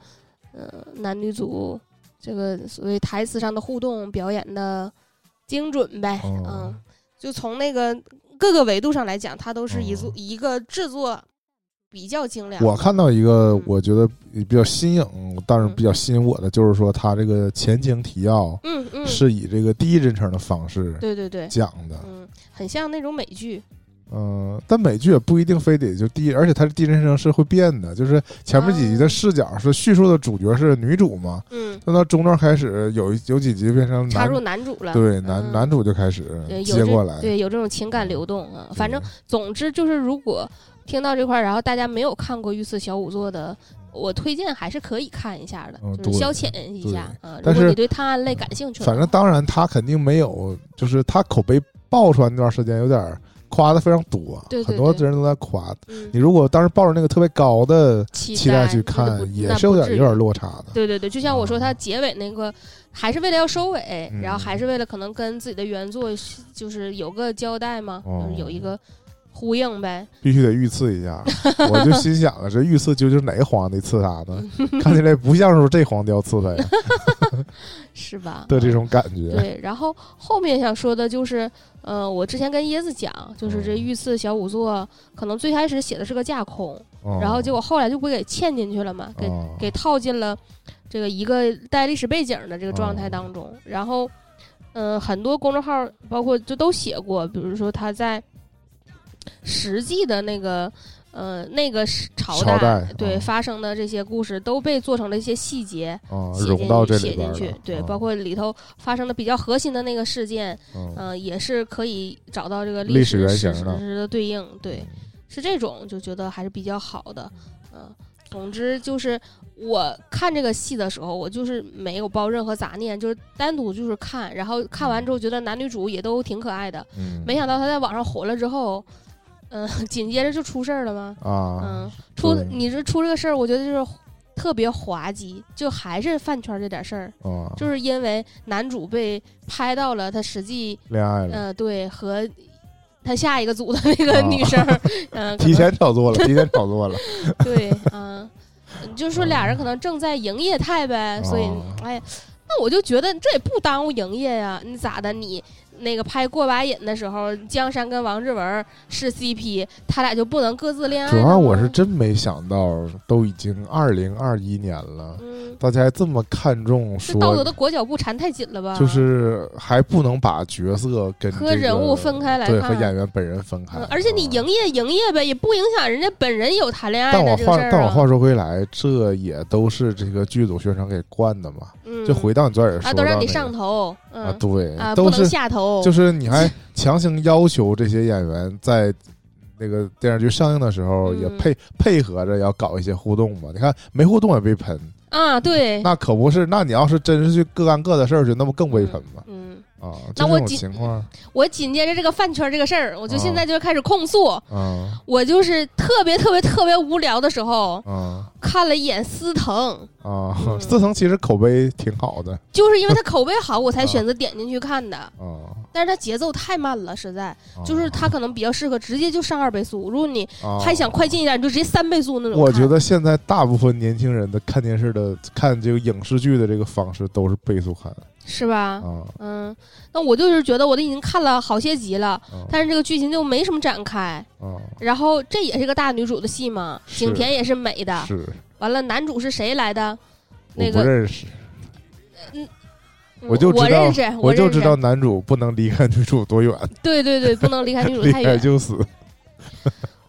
呃，男女组这个所谓台词上的互动表演的精准呗，嗯。就从那个各个维度上来讲，它都是一组一个制作比较精良。我看到一个我觉得比较新颖，但是比较吸引我的，就是说它这个前情提要，嗯嗯，是以这个第一人称的方式，对对对，讲的，嗯，很像那种美剧。嗯，但美剧也不一定非得就第一，而且它的第一人称是会变的，就是前面几集的视角是叙述的主角是女主嘛，嗯，等到中段开始有有几集变成插入男主了，对，男男主就开始接过来，对，有这种情感流动啊。反正总之就是，如果听到这块儿，然后大家没有看过《御赐小仵作》的，我推荐还是可以看一下的，就是消遣一下啊。如果你对探案类感兴趣，反正当然他肯定没有，就是他口碑爆出来那段时间有点。夸的非常多，对很多人都在夸。你如果当时抱着那个特别高的期待去看，也是有点有点落差的。对对对，就像我说，它结尾那个还是为了要收尾，然后还是为了可能跟自己的原作就是有个交代嘛，有一个呼应呗。必须得御赐一下，我就心想了，这御赐究竟哪个皇帝刺他的？看起来不像是这皇帝要赐他呀，是吧？的这种感觉。对，然后后面想说的就是。嗯，我之前跟椰子讲，就是这御赐小仵作，可能最开始写的是个架空，然后结果后来就不给嵌进去了嘛，给给套进了这个一个带历史背景的这个状态当中。然后，嗯，很多公众号包括就都写过，比如说他在实际的那个。呃，那个朝代对发生的这些故事都被做成了一些细节，写进去，写进去，对，包括里头发生的比较核心的那个事件，嗯，也是可以找到这个历史史实的对应，对，是这种就觉得还是比较好的，嗯，总之就是我看这个戏的时候，我就是没有抱任何杂念，就是单独就是看，然后看完之后觉得男女主也都挺可爱的，没想到他在网上火了之后。嗯，紧接着就出事儿了吗？啊，嗯，出你这出这个事儿，我觉得就是特别滑稽，就还是饭圈这点事儿。就是因为男主被拍到了他实际恋爱了，嗯，对，和他下一个组的那个女生，嗯，提前炒作了，提前炒作了。对，嗯，就是说俩人可能正在营业态呗，所以，哎，那我就觉得这也不耽误营业呀，你咋的你？那个拍过把瘾的时候，江山跟王志文是 CP，他俩就不能各自恋爱？主要我是真没想到，都已经二零二一年了，大家还这么看重，说道德的裹脚布缠太紧了吧？就是还不能把角色跟和人物分开来看，对，和演员本人分开。而且你营业营业呗，也不影响人家本人有谈恋爱的这个事儿。但我话说回来，这也都是这个剧组宣传给惯的嘛。就回到你这儿说，啊，都让你上头啊，对，啊，不能下头，就是你还强行要求这些演员在那个电视剧上映的时候也配配合着要搞一些互动嘛？你看没互动也被喷啊，对，那可不是，那你要是真是去各干各的事儿去，那不更被喷吗？嗯。啊，那我紧我紧接着这个饭圈这个事儿，我就现在就开始控诉。我就是特别特别特别无聊的时候，看了一眼司藤。啊，司藤其实口碑挺好的，就是因为他口碑好，我才选择点进去看的。啊但是他节奏太慢了，实在就是他可能比较适合直接就上二倍速。如果你还想快进一点，你就直接三倍速那种。我觉得现在大部分年轻人的看电视的、看这个影视剧的这个方式都是倍速看。是吧？嗯，那我就是觉得我都已经看了好些集了，但是这个剧情就没什么展开。然后这也是个大女主的戏嘛，景甜也是美的。是。完了，男主是谁来的？那个不认识。嗯，我就我认识，我就知道男主不能离开女主多远，对对对，不能离开女主离太远。开就死。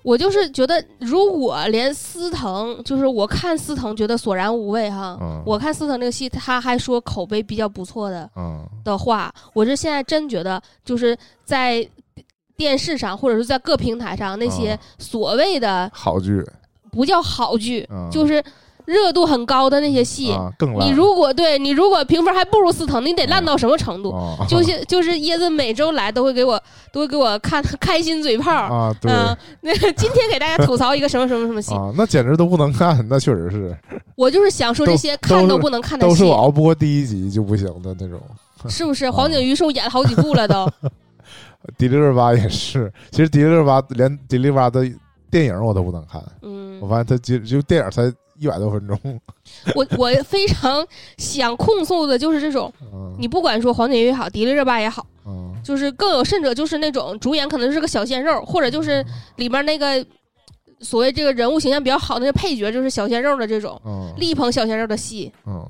我就是觉得，如果连司藤，就是我看司藤觉得索然无味哈，嗯。我看司藤这个戏，他还说口碑比较不错的嗯。的话，我是现在真觉得就是在电视上或者是在各平台上那些嗯。所谓的好剧。不叫好剧，嗯。就是热度很高的那些戏，啊，更烂。你如果对你如果评分还不如司藤，你得烂到什么程度？哦就是就是椰子每周来都会给我都会给我看 开心嘴炮。啊，对嗯，那个今天给大家吐槽一个什么什么什么戏，啊，那简直都不能看，那确实是我就是想说这些看都不能看的戏都是我，熬不过第一集就不行的那种。是不是？黄景瑜是演了好几部了都？迪丽热巴也是，其实迪丽热巴连迪丽热巴的电影我都不能看，嗯我，发现她就就电影才一百多分钟。我我非常想控诉的就是这种，嗯，你不管说黄景瑜也好，迪丽热巴也好，嗯就是更有甚者就是那种主演可能是个小鲜肉，或者就是里面那个所谓这个人物形象比较好的那个配角就是小鲜肉的这种嗯力捧小鲜肉的戏，嗯，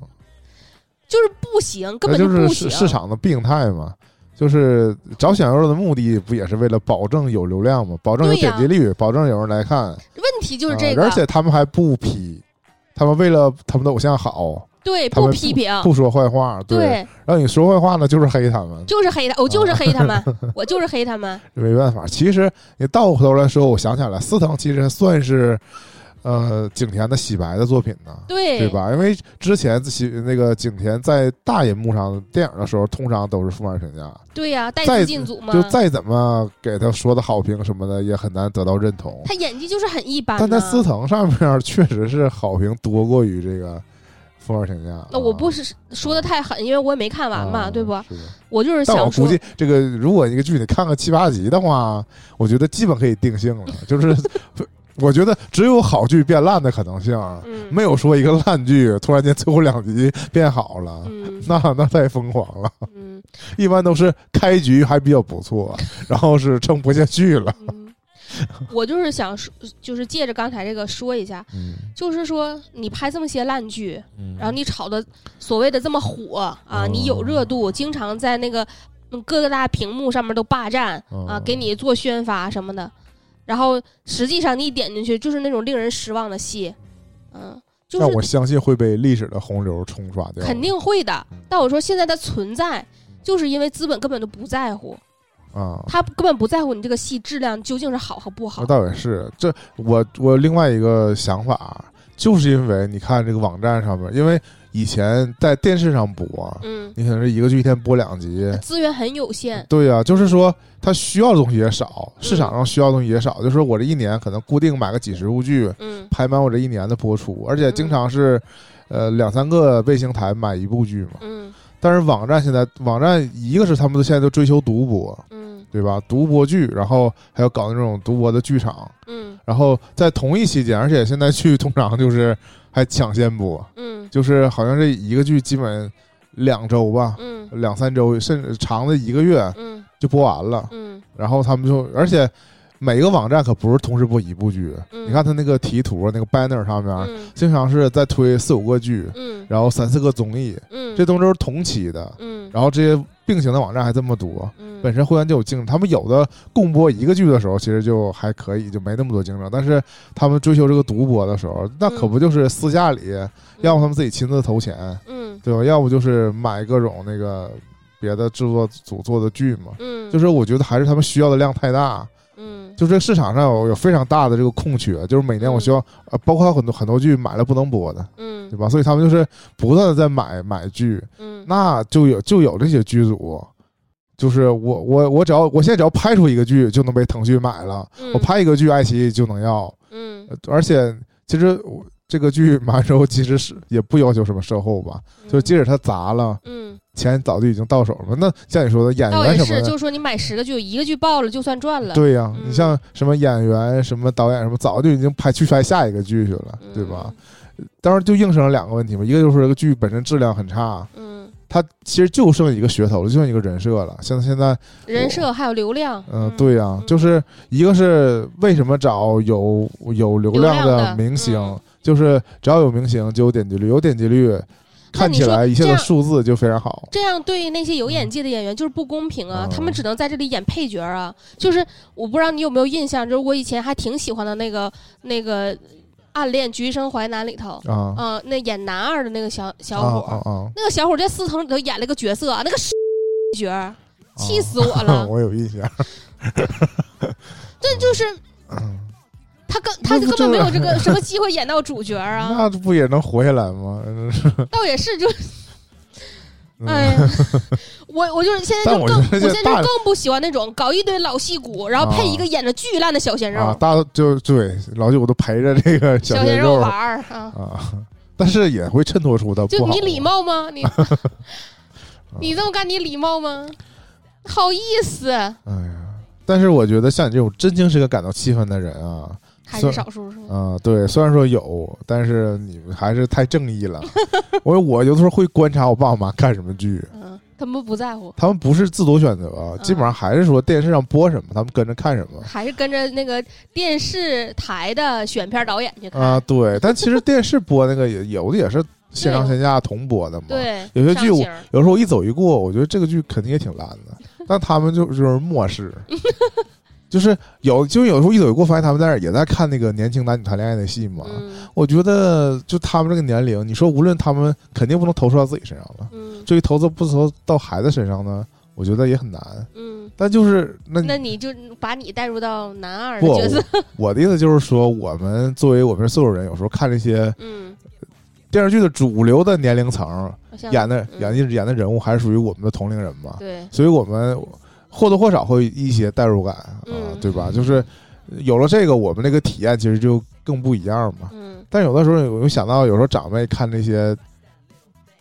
就是不行，根本就不行。就是市市场的病态嘛。就是找小鲜肉的目的不也是为了保证有流量吗？保证有点击率，保证有人来看。问题就是这个，啊而且他们还不批，他们为了他们的偶像好，对不批评，不说坏话。对，对，然后你说坏话呢，就是黑他们。就是黑他，我就是黑他们，我就是黑他们。没办法，其实你倒过头来说，我想起来了，司藤其实算是呃景甜的洗白的作品呢，对对？吧？因为之前喜那个景甜在大银幕上电影的时候，通常都是负面评价，对呀，带再资进组嘛，就再怎么给他说的好评什么的，也很难得到认同。他演技就是很一般但在呢。司藤上面 确实是好评多过于这个负面评价。那我不啊是说的太狠，因为我也没看完嘛，啊对不？我就是但我想说估计，这个如果一个剧你看个七八集的话，我觉得基本可以定性了。就是我觉得只有好剧变烂的可能性，嗯，没有说一个烂剧突然间最后两集变好了。嗯。那那太疯狂了，嗯。一般都是开局还比较不错，然后是撑不下去了。嗯，我就是想说，就是借着刚才这个说一下，嗯，就是说你拍这么些烂剧，嗯。然后你炒的所谓的这么火啊，哦。你有热度，经常在那个嗯各个大屏幕上面都霸占啊哦，给你做宣发什么的，然后实际上你一点进去就是那种令人失望的戏，嗯，就是那我相信会被历史的洪流冲刷掉。肯定会的嗯。但我说现在的存在，就是因为资本根本都不在乎，啊，他根本不在乎你这个戏质量究竟是好和不好那。倒也是，这我我另外一个想法，就是因为你看这个网站上面，因为以前在电视上播，嗯，你可能是一个剧一天播两集，资源很有限。对呀、就是说他需要的东西也少，嗯市场上需要的东西也少，就是说我这一年可能固定买个几十部剧，嗯。排满我这一年的播出，而且经常是，呃两三个卫星台买一部剧嘛。嗯。但是网站现在网站一个是他们都现在都追求独播，嗯对吧？独播剧，然后还要搞那种独播的剧场。嗯。然后在同一期间，而且现在去通常就是 还抢先播，嗯。就是好像这一个剧基本两周吧，嗯。两三周，甚至长的一个月嗯。就播完了。嗯。然后他们就，而且每个网站可不是同时播一部剧，嗯。你看他那个题图那个 banner 上面，嗯。经常是在推四五个剧，嗯。然后三四个综艺，嗯，这东西都是同期的。嗯。然后这些并行的网站还这么多，嗯本身会员就有竞争，他们有的共播一个剧的时候，其实就还可以，就没那么多竞争。但是他们追求这个独播的时候，那可不就是私下里，要么他们自己亲自投钱，嗯对吧？要不就是买各种那个别的制作组做的剧嘛。嗯就是我觉得还是他们需要的量太大，嗯。就这个市场上有有非常大的这个空缺，就是每年我需要呃，包括很多很多剧买了不能播的，嗯。对吧？所以他们就是不断的在买买剧，嗯。那就有就有这些剧组，就是我我我只要我现在只要拍出一个剧就能被腾讯买了，嗯。我拍一个剧爱奇艺就能要，嗯。呃而且其实我这个剧买完之后其实是也不要求什么售后吧，就即使它砸了，嗯，钱早就已经到手了。那像你说的演员什么的就。是说你买十个剧，一个剧爆了就算赚了。对呀、嗯你像什么演员、什么导演、什么，早就已经拍去拍下一个剧去了，嗯对吧？？当然就应声了两个问题嘛，一个就是这个剧本身质量很差，嗯，它其实就剩一个噱头了，就剩一个人设了。像现在，人设还有流量。嗯、对呀、嗯就是一个是为什么找有有流量的明星，嗯就是只要有明星就有点击率，有点击率，看起来一切的数字就非常好。这样对那些有演技的演员就是不公平啊！嗯他们只能在这里演配角啊。就是我不知道你有没有印象，就是我以前还挺喜欢的那个那个《暗恋橘生淮南》里头，啊嗯、那演男二的那个小小啊伙！那个小伙在四层里头演了个角色啊，那个 角儿，气死我了！我有印象。这就是嗯他根他就根本没有这个什么机会演到主角啊，那不也能活下来吗？倒也是就嗯哎呀，我我就是现在就更，我我现在就更不喜欢那种搞一堆老戏骨，然后配一个演的巨烂的小鲜肉，啊，大家就对老九都陪着这个小鲜肉鲜玩儿啊。啊，但是也会衬托出他。就你礼貌吗？你 你这么干，你礼貌吗？好意思，哎呀，但是我觉得像你这种真情实感感到气愤的人啊，还是少数是吗？啊，对，虽然说有，但是你们还是太正义了。我我有的时候会观察我爸我妈看什么剧，嗯，他们不在乎，他们不是自主选择，嗯基本上还是说电视上播什么，他们跟着看什么。还是跟着那个电视台的选片导演去看。啊，对，但其实电视播那个也有的也是线上线下同播的嘛。，对，有些剧我有时候我一走一过，我觉得这个剧肯定也挺烂的，但他们就就是漠视，就是有就有时候一走一过，发现他们在那也在看那个年轻男女谈恋爱的戏嘛。嗯我觉得就他们这个年龄，你说无论他们肯定不能投射到自己身上了，嗯至于投资不投到孩子身上呢，我觉得也很难。嗯，但就是那那你就把你带入到男二的不角色，我的意思就是说，我们作为我们所有人，有时候看这些嗯，电视剧的主流的年龄层像演的嗯演的演的人物，还是属于我们的同龄人嘛，对，所以我们或多或少会有一些代入感啊，嗯对吧？就是有了这个，我们这个体验其实就更不一样嘛。嗯但有的时候，我又想到，有时候长辈看那些，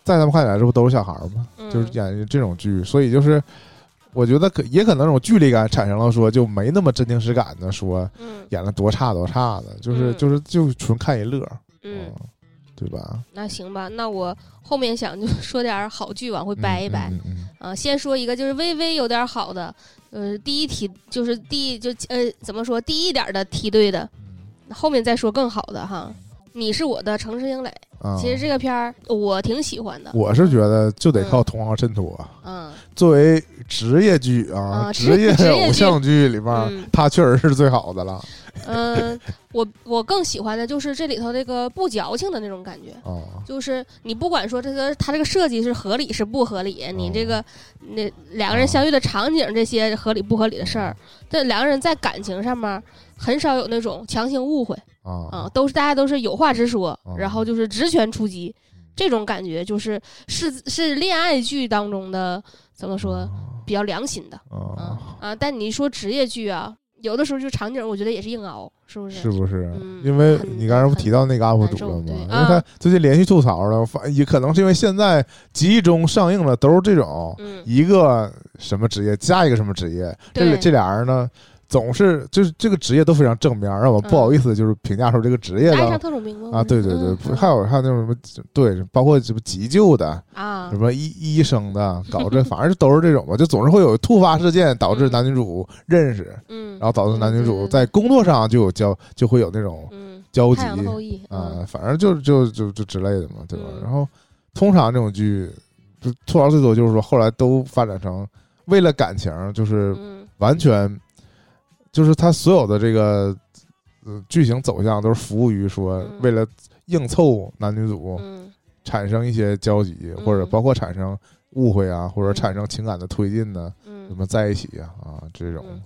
在他们看起来，这不都是小孩儿吗？嗯，就是演这种剧，所以就是我觉得可也可能这种距离感产生了，说就没那么真情实感的说嗯演的多差多差的，就是、嗯就是就纯看一乐，嗯，对吧？那行吧，那我后面想就 说点儿好剧往回掰一掰嗯嗯啊。先说一个就是微微有点好的，呃，第一梯就是第就呃怎么说第一点儿的梯队的，后面再说更好的哈。你是我的城市英磊，其实这个片儿我挺喜欢的，我是觉得就得靠同行衬托。嗯作为职业剧啊，啊职业 偶像剧里面，嗯。它确实是最好的了。嗯，我我更喜欢的就是这里头这个不矫情的那种感觉。哦。就是你不管说这个它这个设计是合理是不合理，你这哦。个那两个人相遇的场景这些合理不合理的事儿，这两个人在感情上面很少有那种强行误会啊啊，都是大家都是有话直说哦，然后就是直拳出击，这种感觉就是是是恋爱剧当中的怎么说比较良心的啊啊，啊，但你说职业剧啊，有的时候就场景我觉得也是硬熬，是不是？是不是？嗯因为你刚才不提到那个 UP 主了吗？因为他啊最近连续吐槽了，反也可能是因为现在集中上映了都是这种嗯，一个什么职业加一个什么职业，这这俩人呢，总是就是这个职业都非常正面，让我不好意思就是评价说这个职业了爱上特种兵吗？啊，对对对，嗯还有还有那种什么对，包括什么急救的，啊什，么医医生的，搞这 反正都是这种吧，就总是会有突发事件导致嗯男女主认识，嗯，然后导致男女主嗯在工作上就有交就会有那种嗯，交集太阳的后裔啊，，反正就就就就之类的嘛，对吧？嗯。然后通常这种剧，就吐槽最多就是说后来都发展成为了感情，就是嗯。完全就是他所有的这个呃剧情走向都是服务于说嗯为了硬凑男女主嗯产生一些交集，嗯或者包括产生误会啊，或者嗯产生情感的推进呢，嗯什么在一起啊啊这种。嗯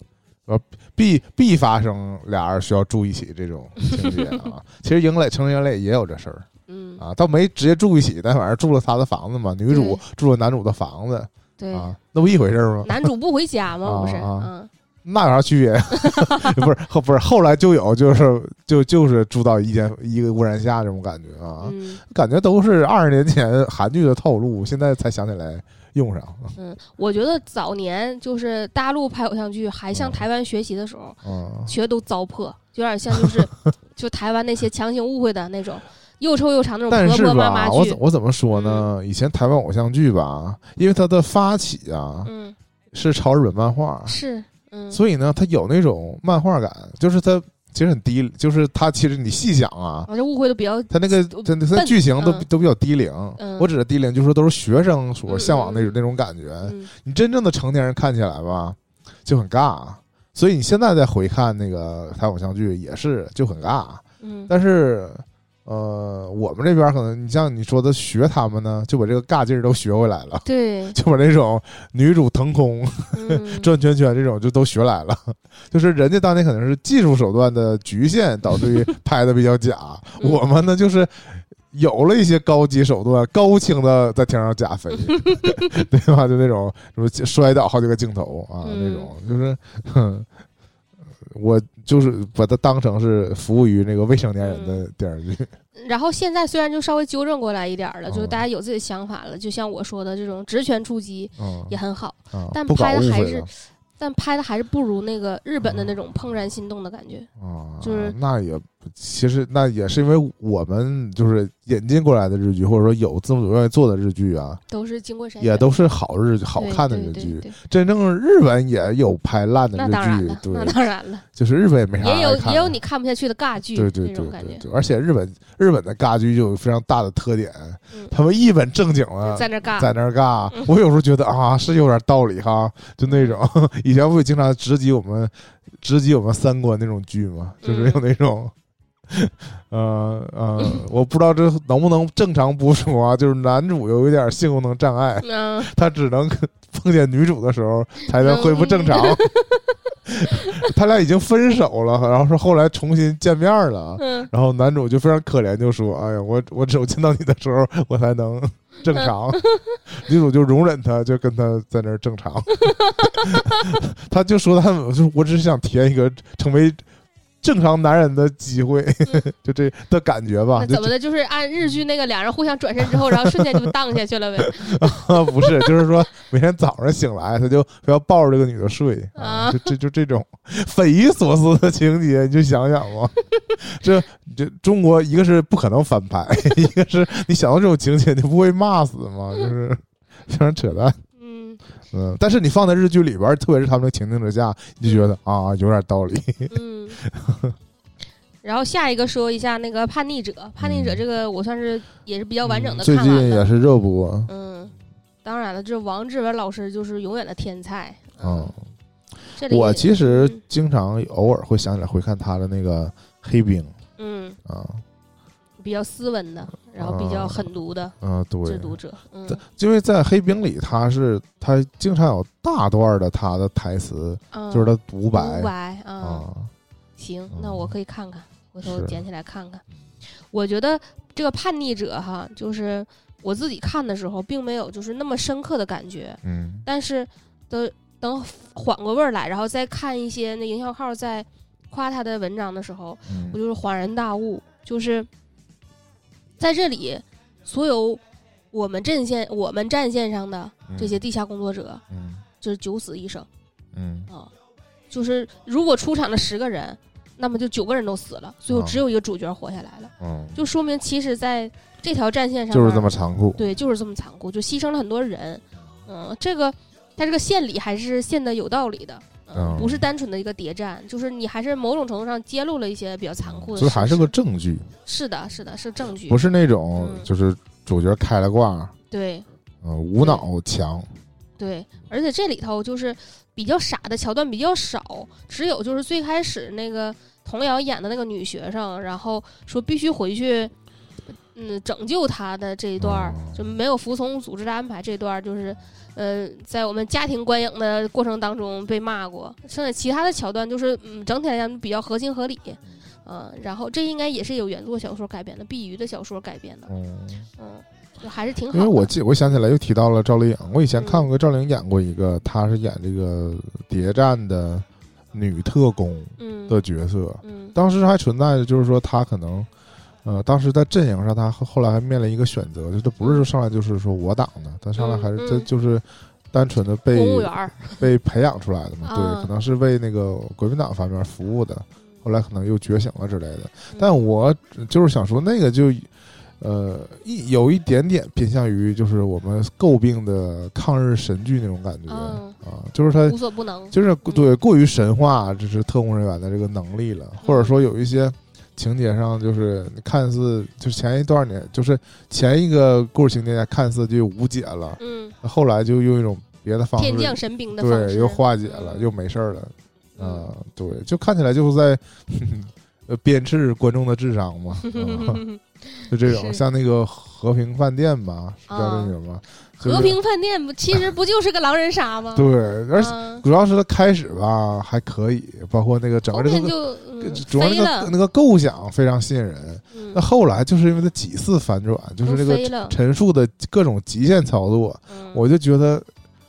呃，必必发生俩人需要住一起这种 情节啊。其实英磊、成英磊也有这事儿嗯，啊，倒没直接住一起，但反正住了他的房子嘛。女主住了男主的房子对，啊，那不一回事儿吗？男主不回家吗？不是，啊啊嗯那有啥区别？不是后 不是后来就有，就是就就是住到一间一个屋檐下这种感觉啊，嗯。感觉都是二十年前韩剧的套路，现在才想起来用上。嗯，我觉得早年就是大陆拍偶像剧还向嗯。台湾学习的时候，嗯。学都糟粕，有点像就是就台湾那些强行误会的那种又臭又长那种婆婆妈，妈剧我怎，我怎么说呢？以前台湾偶像剧吧，因为它的发起啊，嗯，是朝日本漫画，是，嗯，所以呢，它有那种漫画感，就是它其实很低，就是它其实你细想啊，这误会都比较他那个他他剧情都都比较低龄。我指的低龄，就是说都是学生所向往那种那种感觉。你真正的成年人看起来吧，就很尬。所以你现在再回看那个台偶像剧，也是就很尬。嗯，但是。呃，我们这边可能你像你说的学他们呢，就把这个尬劲儿都学回来了。对，就把那种女主腾空 转圈圈这种就都学来了。就是人家当年可能是技术手段的局限，导致于拍的比较假。我们呢，就是有了一些高级手段，高清的在天上假飞，对吧？就那种什么摔倒好几个镜头啊，那种就是。我就是把它当成是服务于那个未成年人的电视剧。然后现在虽然就稍微纠正过来一点了，就是大家有自己的想法了，就像我说的这种职权出击也很好，但拍的还是。但拍的还是不如那个日本的那种怦然心动的感觉。啊，就是那也其实那也是因为我们就是引进过来的日剧，或者说有字幕组愿意做的日剧啊，都是经过筛选，也都是好日好看的日剧。真正日本也有拍烂的日剧，对，那当然了，就是日本也没啥也有也有你看不下去的尬剧，对对对对对，而且日本日本的尬剧就有非常大的特点，他们一本正经的在那尬，在那尬。我有时候觉得啊，是有点道理哈，就那种。以前不会经常直击我们，直击我们三观那种剧嘛？就是有那种，呃呃，我不知道这能不能正常播出啊？就是男主有一点性功能障碍，他只能 碰见女主的时候才能恢复正常。他俩已经分手了，然后是后来重新见面了，然后男主就非常可怜，就说：“哎呀，我我只有见到你的时候，我才能。”正常，女主就容忍他，就跟他在那儿正常。他就说他，就我只是想体验一个成为。正常男人的机会，就这的感觉吧。怎么的？就是按日剧那个俩人互相转身之后，然后瞬间就荡下去了呗？不是，就是说每天早上醒来，他就非要抱着这个女的睡啊，就这就这种匪夷所思的情节，你就想想吧。这这中国一个是不可能翻拍，一个是你想到这种情节，你不会骂死吗？就是非常扯淡。嗯，但是你放在日剧里边，特别是他们的情境之下，你就觉得啊，有点道理。嗯。然后下一个说一下那个《叛逆者》，《叛逆者》这个我算是也是比较完整的。最近也是热播。嗯，当然了，这王志文老师就是永远的天才。嗯。我其实经常偶尔会想起来回看他的那个《黑冰》。嗯。啊。比较斯文的，然后比较狠毒的，嗯，对，制毒者，嗯，因为在黑冰里，他是他经常有大段的他的台词，就是他独白，独白啊，行，那我可以看看，回头捡起来看看。我觉得这个叛逆者哈，就是我自己看的时候，并没有就是那么深刻的感觉，嗯，但是等等缓过味儿来，然后再看一些那营销号在夸他的文章的时候，我就是恍然大悟，就是。在这里，所有我们阵线、我们战线上的这些地下工作者，嗯，就是九死一生，嗯。啊，就是如果出场的十个人，那么就九个人都死了，最后只有一个主角活下来了，嗯，就说明其实在这条战线上就是这么残酷，对，就是这么残酷，就牺牲了很多人，嗯，这个他这个献礼还是献的有道理的。不是单纯的一个谍战，就是你还是某种程度上揭露了一些比较残酷的，所以还是个证据。是的，是的，是证据，不是那种就是主角开了挂。对，嗯，无脑强。对，而且这里头就是比较傻的桥段比较少，只有就是最开始那个童瑶演的那个女学生，然后说必须回去，嗯，拯救他的这一段就没有服从组织的安排，这段就是。呃，在我们家庭观影的过程当中被骂过，剩下其他的桥段就是，嗯，整体来讲比较合情合理，嗯，然后这应该也是有原作小说改编的，碧鱼的小说改编的，嗯嗯，还是挺好。因为我记，我想起来又提到了赵丽颖，我以前看过赵丽颖演过一个，她是演这个谍战的女特工的角色，嗯，当时还存在着就是说她可能。呃，当时在阵营上，他后来还面临一个选择，就他不是说上来就是说我党的，他上来还是这就是单纯的被被培养出来的嘛，对，可能是为那个国民党方面服务的，后来可能又觉醒了之类的。但我就是想说，那个就呃，一有一点点偏向于就是我们诟病的抗日神剧那种感觉嗯啊，就是他无所不能。就是对过于神话，就是特工人员的这个能力了，或者说有一些情节上，就是你看似就是前一段年，就是前一个故事情节看似就无解了，嗯，后来就用一种别的方式天降神兵的方式对又化解了，嗯又没事儿了，嗯啊，对，就看起来就是在呃鞭笞观众的智商嘛，啊就这种像那个和平饭店吧，是叫这啊个吗？就是和平饭店不其实不就是个狼人杀吗？对，而且嗯，主要是它开始吧还可以，包括那个整个这个主要那个，那个构想非常吸引人。嗯。那后来就是因为它几次反转，就是这个陈述的各种极限操作，嗯。我就觉得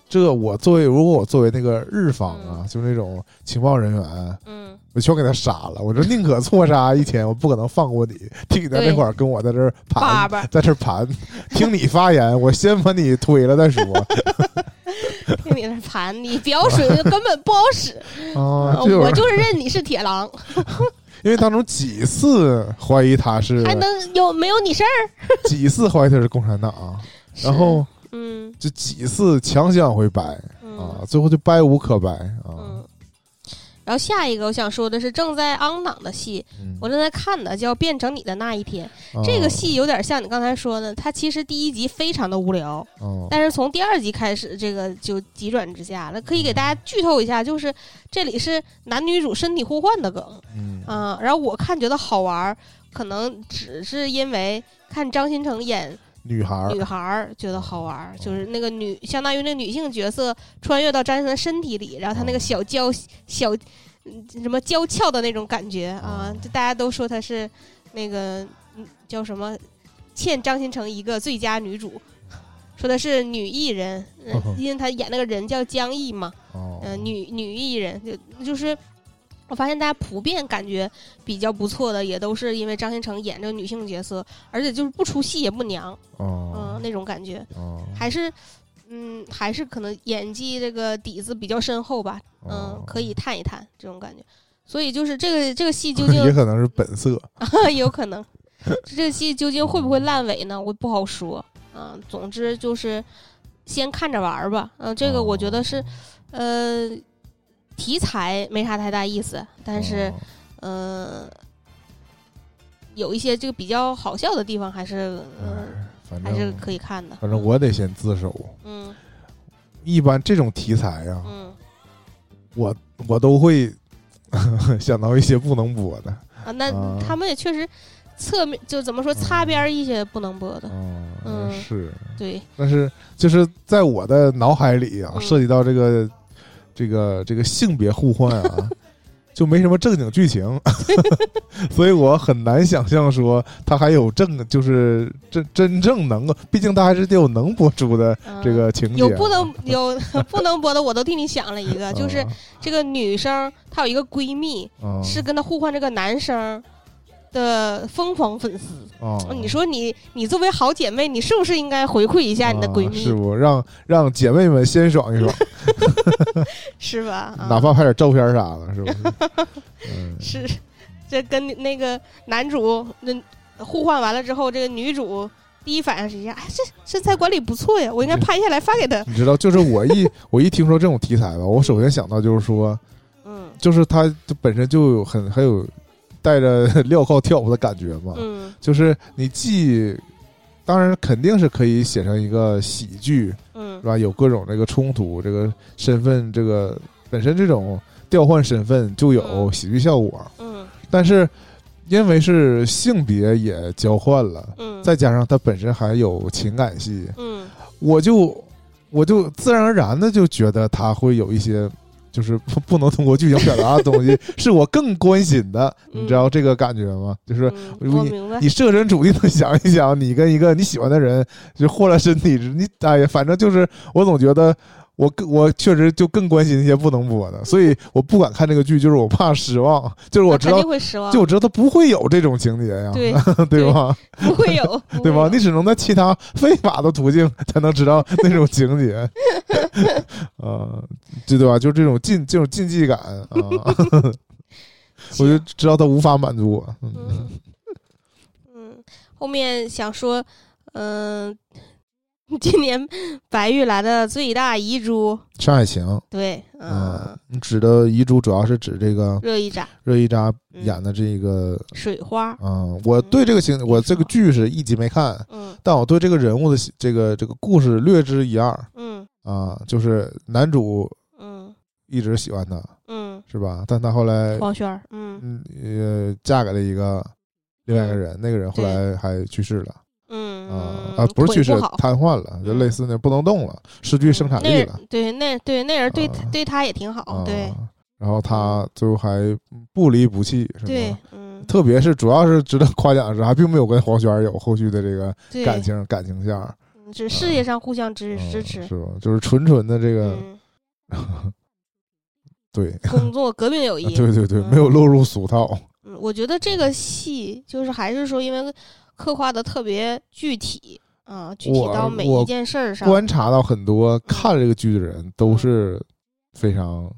这我作为如果我作为那个日方啊，嗯。就是那种情报人员，嗯，我全给他杀了。我说宁可错杀一千，我不可能放过你。听你在那块儿跟我在这儿盘，在这儿盘，听你发言，我先把你推了再说。听你那盘，你表水根本不好使。啊，我就是认你是铁狼，因为当中几次怀疑他是，还能有没有你事儿？几次怀疑他是共产党，然后嗯就几次强行往回掰嗯啊，最后就掰无可掰啊。嗯。然后下一个我想说的是正在 on 档的戏，嗯我正在看的叫《变成你的那一天》。啊这个戏有点像你刚才说的，它其实第一集非常的无聊，哦但是从第二集开始，这个就急转直下了。可以给大家剧透一下，就是这里是男女主身体互换的梗嗯啊、然后我看觉得好玩儿，可能只是因为看张新成演女孩儿。女孩儿觉得好玩儿，就是那个女相当于那女性角色穿越到张新成的身体里，然后她那个小娇小嗯什么娇俏的那种感觉啊哦，就大家都说她是那个嗯叫什么？欠张新成一个最佳女主。说的是女艺人，呃呵呵因为她演那个人叫江毅嘛，哦。嗯、女女艺人就就是，我发现大家普遍感觉比较不错的，也都是因为张新成演这个女性角色，而且就是不出戏也不娘，嗯、哦那种感觉，哦还是嗯还是可能演技这个底子比较深厚吧，嗯、哦可以探一探这种感觉。所以就是这个这个戏 究竟也可能是本色 有可能，这个戏究竟会不会烂尾呢？我不好说。嗯、总之就是先看着玩儿吧。嗯、这个我觉得是，哦呃，题材没啥太大意思，但是哦呃，有一些这个比较好笑的地方，还是反还是可以看的。反正我得先自首。嗯一般这种题材啊，嗯我我都会 想到一些不能播的。啊，那啊他们也确实侧面就怎么说擦边儿一些不能播的。嗯，嗯是，对，但是就是在我的脑海里啊，嗯涉及到这个这个这个性别互换啊，就没什么正经剧情，所以我很难想象说他还有正就是真真正能够，毕竟他还是得有能播出的嗯。这个情节啊、有不能有不能播的，我都替你想了一个，就是啊这个女生她有一个闺蜜，嗯是跟她互换这个男生的疯狂粉丝。啊，你说你你作为好姐妹，你是不是应该回馈一下你的闺蜜？啊是不让让姐妹们先爽一爽，是吧？啊、哪怕拍点照片啥的，是不是？嗯，是，这跟那个男主那互换完了之后，这个女主第一反应是一下，哎，这身材管理不错呀，我应该拍下来发给他。你知道，就是我一 我一听说这种题材吧，我首先想到就是说，嗯就是它本身就有很很有带着镣铐跳舞的感觉嘛，嗯。就是你既当然肯定是可以写成一个喜剧，嗯。是吧？有各种这个冲突，这个身份，这个本身这种调换身份就有嗯。喜剧效果，嗯。但是因为是性别也交换了，嗯，再加上它本身还有情感戏，嗯。我就我就自然而然的就觉得它会有一些。就是不不能通过剧情表达的东西，是我更关心的，你知道这个感觉吗？就是嗯如果我明白。你设身处地的想一想，你跟一个你喜欢的人就换了身体，你哎呀，反正就是我总觉得我更我确实就更关心那些不能播的，所以我不敢看这个剧，就是我怕失望，就是我知道会失望，就我知道他不会有这种情节呀，对 对吧？不会有，不对吧？你只能在其他非法的途径才能知道那种情节，啊，对对吧？就是这种禁这种禁忌感啊，我就知道他无法满足我。嗯嗯嗯，后面想说，嗯、今年白玉兰的最大遗珠，上海情，对，嗯，嗯，你指的遗珠主要是指这个热依扎。热依扎嗯。演的这个，水花，嗯，我对这个情，我这个剧是一集没看，嗯。但我对这个人物的这个这个故事略知一二。嗯。啊，就是男主嗯。一直喜欢她，嗯，是吧？但他后来黄轩，嗯。嗯呃嫁给了一个另外一个人，那个人后来还去世了嗯啊啊，不是去世瘫痪了，就嗯类似那不能动了，失去生产力了。对，那对那人对对他也挺好，啊，对然后他最后还不离不弃，是吧对吧？，嗯，特别是主要是值得夸奖的是，还并没有跟黄轩有后续的这个感情感情线儿，嗯只事业上互相支嗯支持，是吧？就是纯纯的这个，嗯，对，工作革命友 谊，对对对，嗯没有落入俗套。嗯，我觉得这个戏就是还是说，因为刻画的特别具体嗯，具体到每一件事儿上。观察到很多看这个剧的人都是非常，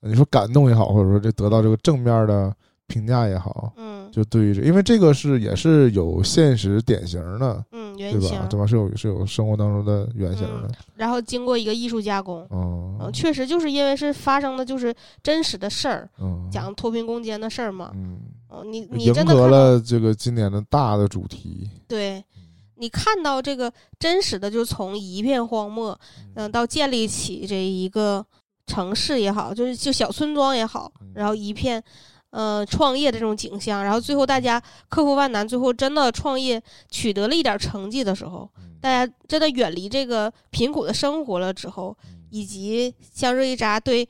你说感动也好，或者说这得到这个正面的评价也好，嗯就对于这，因为这个是也是有现实典型的，嗯，对原型吧？，对吧？是有是有生活当中的原型的，然后经过一个艺术加工。嗯嗯，确实就是因为是发生的就是真实的事儿，嗯，讲脱贫攻坚的事儿嘛。嗯，嗯，你你真的看到了这个今年的大的主题，对，你看到这个真实的，就是从一片荒漠，嗯、到建立起这一个城市也好，就是就小村庄也好，然后一片。呃，创业的这种景象，然后最后大家克服万难，最后真的创业取得了一点成绩的时候，大家真的远离这个贫苦的生活了之后，以及像热依扎对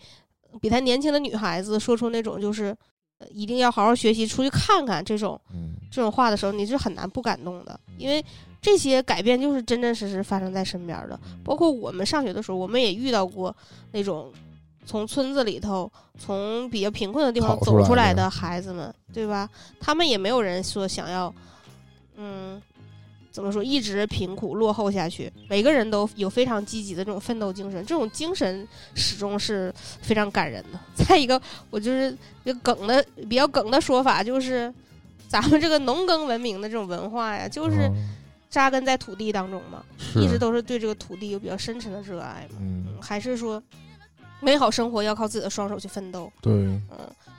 比她年轻的女孩子说出那种就是呃一定要好好学习，出去看看这种嗯这种话的时候，你是很难不感动的，因为这些改变就是真真实实发生在身边的。包括我们上学的时候，我们也遇到过那种从村子里头、从比较贫困的地方走出来的孩子们，对吧？他们也没有人说想要，嗯。怎么说？一直贫苦落后下去，每个人都有非常积极的这种奋斗精神，这种精神始终是非常感人的。再一个，我就是一个梗的比较梗的说法，就是咱们这个农耕文明的这种文化呀，就是嗯扎根在土地当中嘛，是一直都是对这个土地有比较深沉的热爱嘛。还是说美好生活要靠自己的双手去奋斗。对嗯，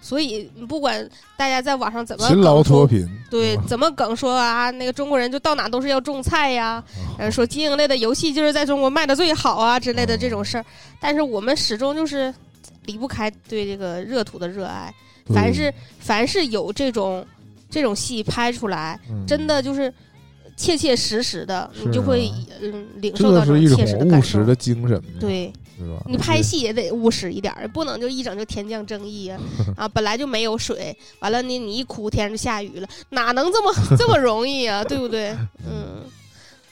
所以不管大家在网上怎么勤劳脱贫，对，嗯怎么梗说啊？那个中国人就到哪都是要种菜呀，呃，说经营类的游戏就是在中国卖的最好啊之类的这种事儿。但是我们始终就是离不开对这个热土的热爱。凡是凡是有这种这种戏拍出来，嗯真的就是切切实实的，你就会啊嗯领受到切实的感受务实。的精神，对你拍戏也得务实一点儿，不能就一整就天降正义啊！啊，本来就没有水，完了你你一哭天就下雨了，哪能这么这么容易啊？对不对？嗯，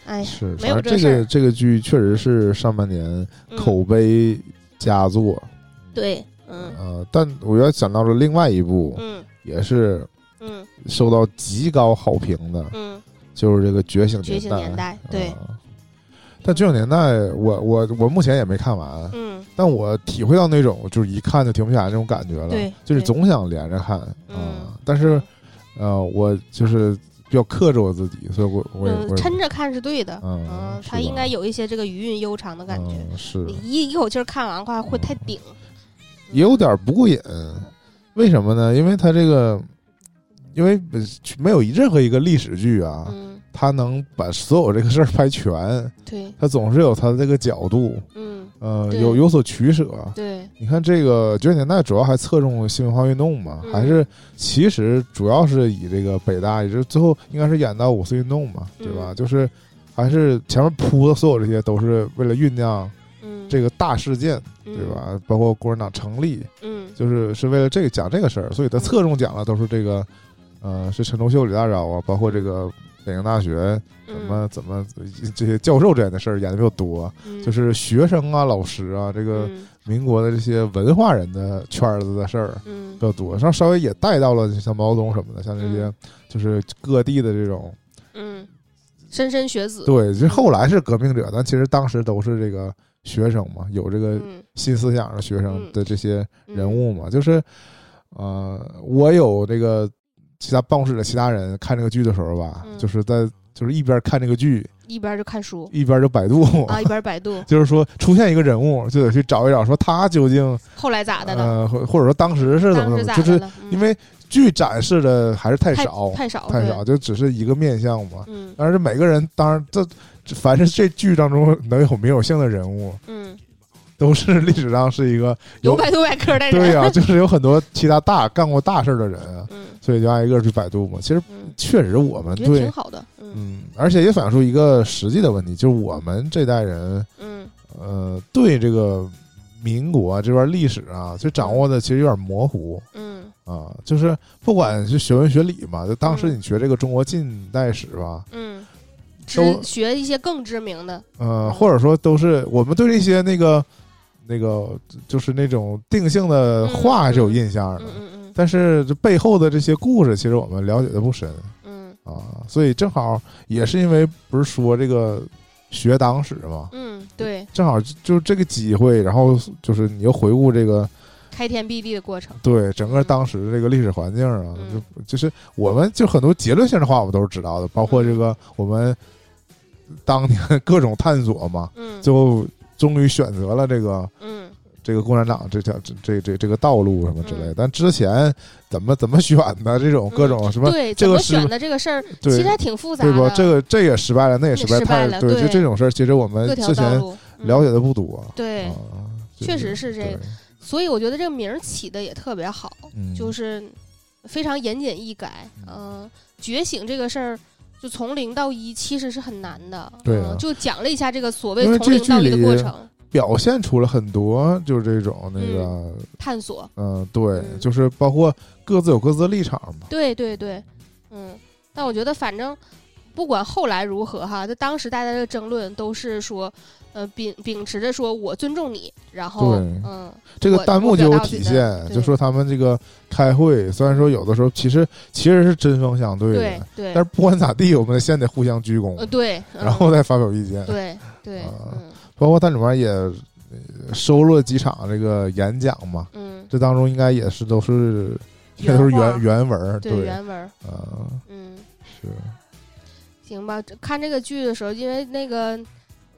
哎呀，是，没有这这个这个剧确实是上半年嗯口碑佳作，对，嗯呃，但我要想到了另外一部，嗯也是嗯受到极高好评的，嗯，就是这个《觉醒觉醒年代，对，啊但《这种年代》我，我我目前也没看完，嗯但我体会到那种就是一看就停不下来那种感觉了，对就是总想连着看啊、嗯但是，呃，我就是比较克制我自己，所以我我也我嗯，抻着看是对的，嗯它应该有一些这个余韵悠长的感觉。嗯、是一一口气儿看完的话会太顶，也有点不过瘾，为什么呢？因为它这个，因为没有任何一个历史剧啊，嗯，它能把所有这个事儿拍全，对，他总是有他的这个角度，嗯呃，有有所取舍。对，你看这个九十年代主要还侧重新文化运动嘛，嗯还是其实主要是以这个北大，也就是最后应该是演到五四运动嘛，对吧？嗯就是还是前面铺的所有这些都是为了酝酿嗯，这个大事件，嗯对？吧？包括共产党成立，嗯，就是是为了这个讲这个事儿，所以他侧重讲的都是这个，呃，是陈独秀、李大钊啊，包括这个北京大学怎么怎么这些教授之间的事儿演的比较多，嗯。就是学生啊、老师啊，这个民国的这些文化人的圈子的事儿嗯。比较多，然后稍微也带到了像毛泽东什么的，像这些嗯。就是各地的这种，嗯，莘莘学子，对，其实后来是革命者，但其实当时都是这个学生嘛，有这个嗯。新思想的学生的这些。嗯。人物嘛，就是，呃，我有这个其他办公室的其他人看这个剧的时候吧，嗯就是在就是一边看这个剧，一边就看书一边就百度啊，一边百度。就是说出现一个人物，就得去找一找，说他究竟后来咋的了？呃，或或者说当时是怎么怎么，就是因为剧展示的还是太少，太少，太少，就只是一个面相嘛。嗯，但是每个人，当然这凡是这剧当中能有名有姓的人物，嗯。都是历史上是一个有百度百科的人，对呀，就是有很多其他大干过大事的人啊，所以就挨个去百度嘛。其实确实我们对挺好的，嗯，而且也反映出一个实际的问题，就是我们这代人，嗯，呃，对这个民国这段历史啊，就掌握的其实有点模糊，嗯，啊，就是不管是学文学理嘛，就当时你学这个中国近代史吧，嗯，都学一些更知名的，呃，或者说都是我们对这些那个。那个就是那种定性的话是有印象的，嗯嗯但是这背后的这些故事，其实我们了解的不深，嗯。啊，所以正好也是因为不是说这个学党史嘛，嗯，对，正好就这个机会，然后就是你又回顾这个开天辟地的过程，对整个当时的这个历史环境啊，就就是我们就很多结论性的话，我们都是知道的，包括这个我们当年各种探索嘛，嗯，就。终于选择了这个，嗯，这个共产党这条这这这这个道路什么之类的。但之前怎么怎么选的这种各种什么，对，这个选的这个事儿，其实还挺复杂的，对不？这个这也失败了，那也失败，太对，就这种事儿，其实我们之前了解的不多。对，确实是这个。所以我觉得这个名儿起的也特别好，就是非常言简意赅。嗯，觉醒这个事儿。就从零到一其实是很难的，对，就讲了一下这个所谓从零到一的过程，表现出了很多就是这种那个探索，嗯，对，就是包括各自有各自的立场嘛，对对对，嗯，但我觉得反正不管后来如何哈，就当时大家的争论都是说。呃，秉秉持着说，我尊重你，然后，嗯，这个弹幕就有体现，就说他们这个开会，虽然说有的时候其实其实是针锋相对的，对，但是不管咋地，我们先得互相鞠躬，对，然后再发表意见，对对，包括它里面也收录了几场这个演讲嘛，嗯，这当中应该也是都是应该都是原原文，对原文，啊，嗯，是，行吧，看这个剧的时候，因为那个。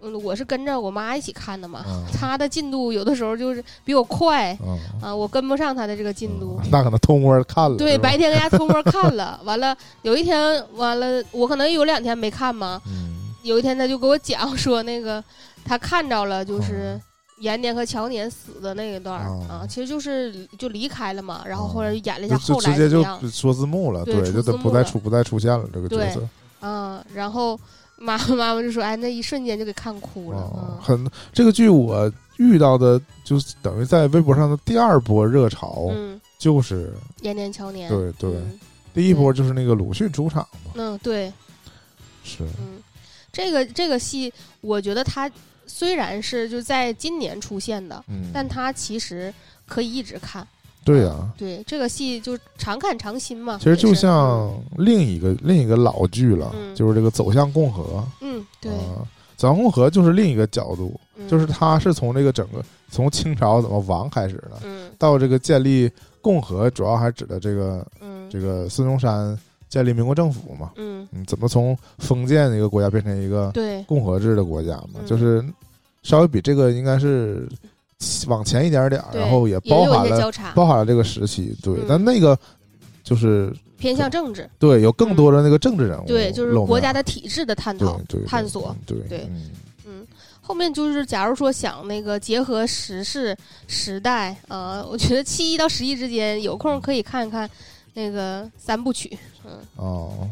嗯，我是跟着我妈一起看的嘛，她的进度有的时候就是比我快，啊，我跟不上她的这个进度。那可能偷摸看了。对，白天跟家偷摸看了，完了有一天完了，我可能有两天没看嘛。有一天他就给我讲说，那个他看着了，就是延年和乔年死的那一段啊，其实就是就离开了嘛，然后后来就演了一下后来直接就说字幕了，对，就不再出不再出现了这个角色。嗯，然后。妈妈妈妈就说：“哎，那一瞬间就给看哭了。”很这个剧我遇到的，就等于在微博上的第二波热潮，嗯就是延年乔年。对对，第一波就是那个鲁迅出场嘛。嗯，对，是。嗯，这个这个戏，我觉得它虽然是就在今年出现的，但它其实可以一直看。对呀，对这个戏就常看常新嘛。其实就像另一个另一个老剧了，就是这个《走向共和》。嗯，对，《走向共和》就是另一个角度，就是它是从这个整个从清朝怎么亡开始的，到这个建立共和，主要还指的这个这个孙中山建立民国政府嘛。嗯，怎么从封建的一个国家变成一个共和制的国家嘛？就是稍微比这个应该是。往前一点点，然后也包含了包含了这个时期，对，但那个就是偏向政治，对，有更多的那个政治人物，对，就是国家的体制的探讨、探索，对对，嗯，后面就是假如说想那个结合时事时代，呃，我觉得七一到十一之间有空可以看一看那个三部曲，嗯哦，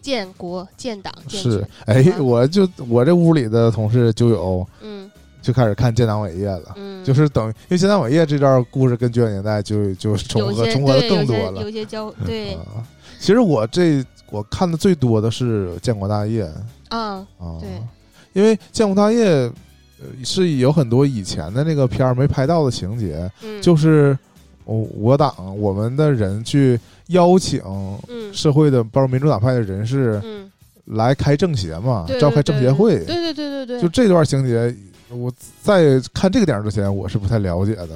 建国建党是，哎，我就我这屋里的同事就有，嗯。就开始看建党伟业了，就是等，因为建党伟业这段故事跟九十年代就就重合重合的更多了，有些交对。其实我这我看的最多的是建国大业。啊啊，对，因为建国大业是有很多以前的那个片儿没拍到的情节，就是我我党我们的人去邀请社会的包括民主党派的人士来开政协嘛，召开政协会，对对对对对，就这段情节。我在看这个电影之前，我是不太了解的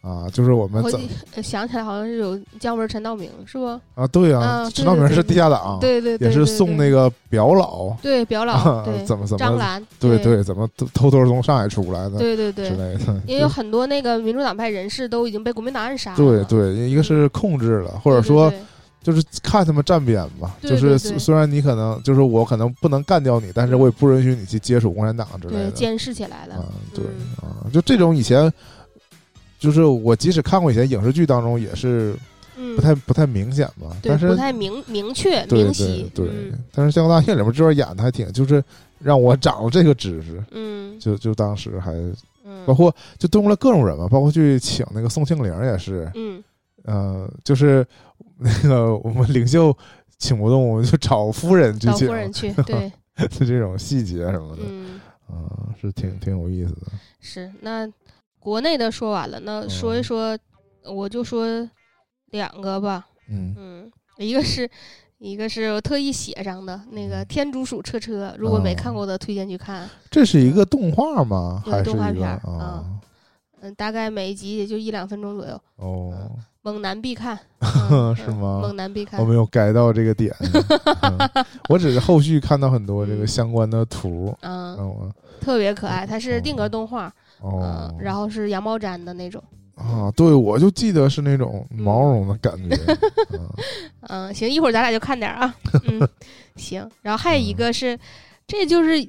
啊，就是我们怎我记呃想起来好像是有姜文、陈道明，是不？啊？对啊，啊陈道明是地下党，对对对，也是送那个表老，对表老，怎么怎么张兰，对对对，怎么偷偷偷从上海出来的对对对，之类的。也有很多那个民主党派人士都已经被国民党暗杀了，对对，一个是控制了，或者说对就是看他们站边吧。对就是虽虽然你可能就是我可能不能干掉你，但是我也不允许你去接触共产党之类的。对监视起来了啊，，对嗯啊，就这种以前，就是我即使看过以前影视剧当中也是嗯，不太不太明显吧，但是不太明明确明晰，对嗯，但是《香港大业》里面这段演的还挺，就是让我长了这个知识，嗯就就当时还嗯，包括就动用了各种人嘛，包括去请那个宋庆龄也是，嗯呃，就是那个我们领袖请不动，我们就找夫人去请找夫，人去，对，就这种细节什么的，嗯，啊，是挺挺有意思的。是那国内的说完了，那说一嗯说，我就说两个吧，嗯嗯，一个是。一个是我特意写上的那个《天竺鼠车车》，如果没看哦过的，推荐去看。这是一个动画吗？对还是动画片儿啊？嗯，大概每一集也就一两分钟左右，哦，猛男必看，嗯是吗猛男必看我。没有 get 到这个点，嗯我只是后续看到很多这个相关的图。嗯，嗯，特别可爱，它是定格动画，哦嗯，，然后是羊毛毡的那种。啊，对，我就记得是那种毛绒的感觉。嗯嗯，行，一会儿咱俩就看点儿啊。嗯，行。然后还有一个是，这就是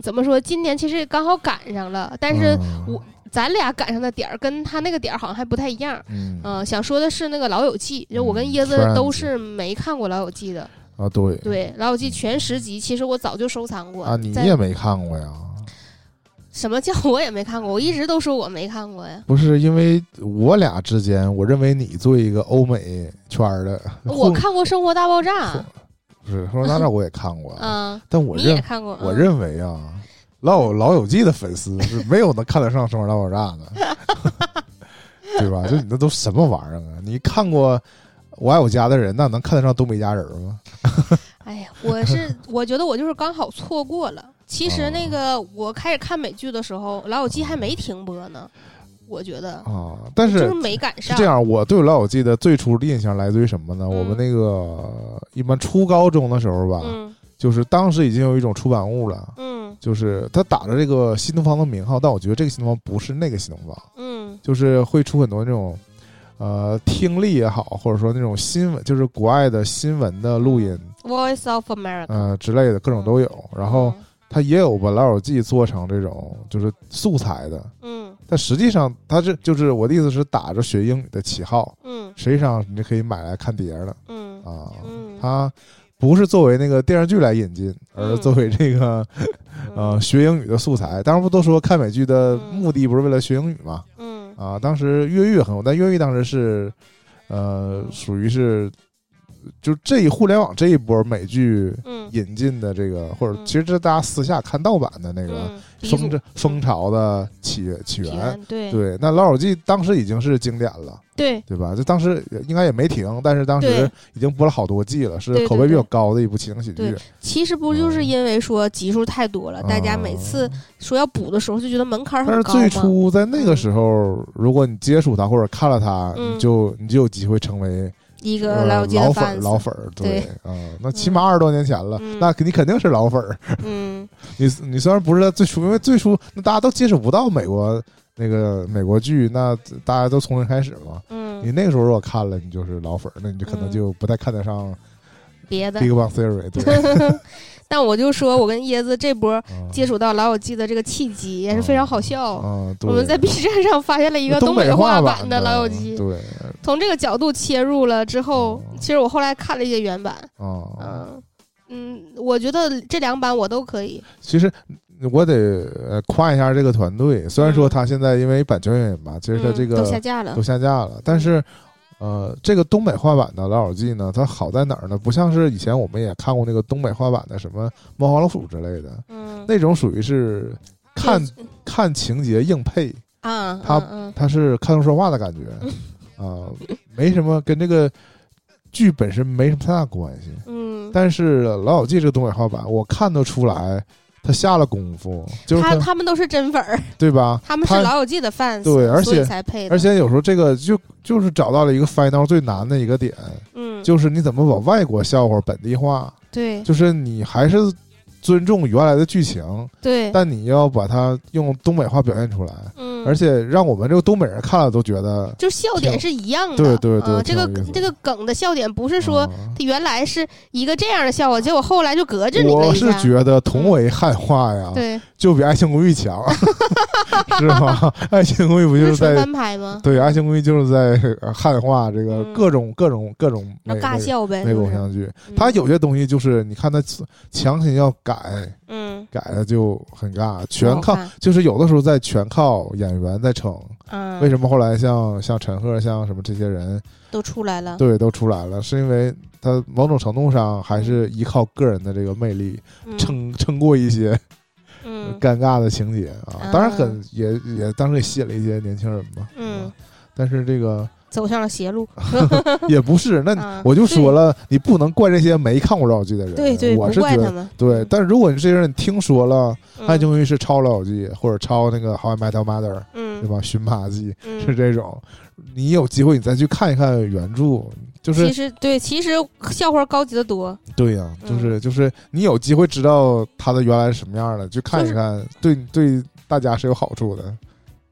怎么说？今年其实刚好赶上了，但是嗯我咱俩赶上的点儿跟他那个点儿好像还不太一样。嗯嗯、想说的是那个《老友记》，就我跟嗯椰子都是没看过《老友记》的。啊，对对，《老友记》全十集，其实我早就收藏过。啊，你也没看过呀？什么叫我也没看过？我一直都说我没看过呀。不是因为我俩之间，我认为你作为一个欧美圈儿的，我看过《生活大爆炸》不是《生活大爆炸》，我也看过，嗯，但我你也认看过。我嗯认为啊，老有老友记的粉丝 是没有能看得上《生活大爆炸》的，对吧？就你那都什么玩意儿啊？你看过《我爱我家的人》，那能看得上《东北一家人》吗？哎呀，我是我觉得我就是刚好错过了。其实那哦个我开始看美剧的时候，《老友记》还没停播呢，我觉得啊，但是就是是没赶上。是这样，我对老友记的最初的印象来自于什么呢？嗯我们那个一般初高中的时候吧，嗯就是当时已经有一种出版物了。嗯。就是他打着这个新东方的名号，但我觉得这个新东方不是那个新东方，嗯。就是会出很多那种，呃，听力也好，或者说那种新闻，就是国外的新闻的录音，，Voice of America，呃之类的各种都有。然后他也有把老友记做成这种就是素材的，嗯。但实际上他这就是我的意思是打着学英语的旗号，嗯。实际上你就可以买来看碟儿了。嗯。啊。嗯，它不是作为那个电视剧来引进，而是嗯作为这个呃学英语的素材。当然不都说看美剧的目的不是为了学英语嘛？嗯啊，当时越狱很火，但越狱当时是呃属于是就这一互联网这一波美剧嗯引进的这个，或者嗯其实这是大家私下看盗版的那个风这风潮的起起起源。对对，那《老友记》当时已经是经典了，对对吧？就当时应该也没停，但是当时已经播了好多季了，是口碑比较高的一部情景喜剧对。其实不就是因为说集数太多了，大家每次说要补的时候就觉得门槛很高但是。最初在那个时候，如果你接触它或者看了它，嗯你就你就有机会成为一个呃老友记的老粉儿老粉儿。对对，啊，那起码二十多年前了，嗯那你肯定是老粉儿。嗯你你虽然不是在最初，因为最初那大家都接触不到美国那个美国剧，那大家都从零开始嘛。嗯你嗯，那个时候如果看了，你就是老粉儿，那你就可能嗯就不太看得上别的 Big。Bang Theory。对 但我就说我跟椰子这波啊接触到老友记的这个契机也是非常好笑。我们在 B 站上发现了一个东北话版的老友记，对从这个角度切入了之后哦，其实我后来看了一些原版，啊，嗯嗯，我觉得这两版我都可以。其实我得呃夸一下这个团队，虽然说嗯他现在因为版权原因吧，其实他这嗯个都下架了都，下架了，但是。呃，这个东北话版的《老友记》呢，它好在哪儿呢？不像是以前我们也看过那个东北话版的什么《猫和老鼠》之类的，嗯，那种属于是看看情节硬配，啊，他嗯它是看图说话的感觉，啊，没什么跟这个剧本身没什么太大关系。嗯但是《老友记》这个东北话版，我看得出来，他下了功夫，就是他他们都是真粉儿，对吧？他们是老友记的 fans，对，而且才配的。而且有时候这个就就是找到了一个 final 最难的一个点，嗯，就是你怎么把外国笑话本地化？对，就是你还是尊重原来的剧情，对，但你要把它用东北话表现出来。嗯，而且让我们这个东北人看了都觉得，就笑点是一样的。对对对，这个这个梗的笑点不是说它原来是一个这样的笑话，结果后来就隔着你我是觉得同为汉化呀，对，就比 《爱情公寓》强，是吗？《爱情公寓》不就是在翻拍吗？对，《爱情公寓》就是在汉化这个各种各种各种尬笑呗，美偶像剧。它有些东西就是你看它强行要改，嗯，改了就很尬，全靠就是有的时候在全靠演员在撑。嗯，为什么后来像像陈赫像什么这些人都出来了？对，都出来了，是因为他某种程度上还是依靠个人的这个魅力撑撑过一些尴尬的情节啊。当然很也也当时也吸引了一些年轻人嘛。嗯，但是这个。走上了邪路，也不是。那我就说了，你不能怪这些没看过老友记的人。对对，我是觉得对。但如果你这些人听说了《爱情公寓》是抄老友记，或者抄那个《How I Met Your Mother》，嗯，对吧？寻马记是这种，你有机会你再去看一看原著，就是其实对，其实笑话高级的多。对呀，就是就是你有机会知道他的原来是什么样的，去看一看，对对大家是有好处的。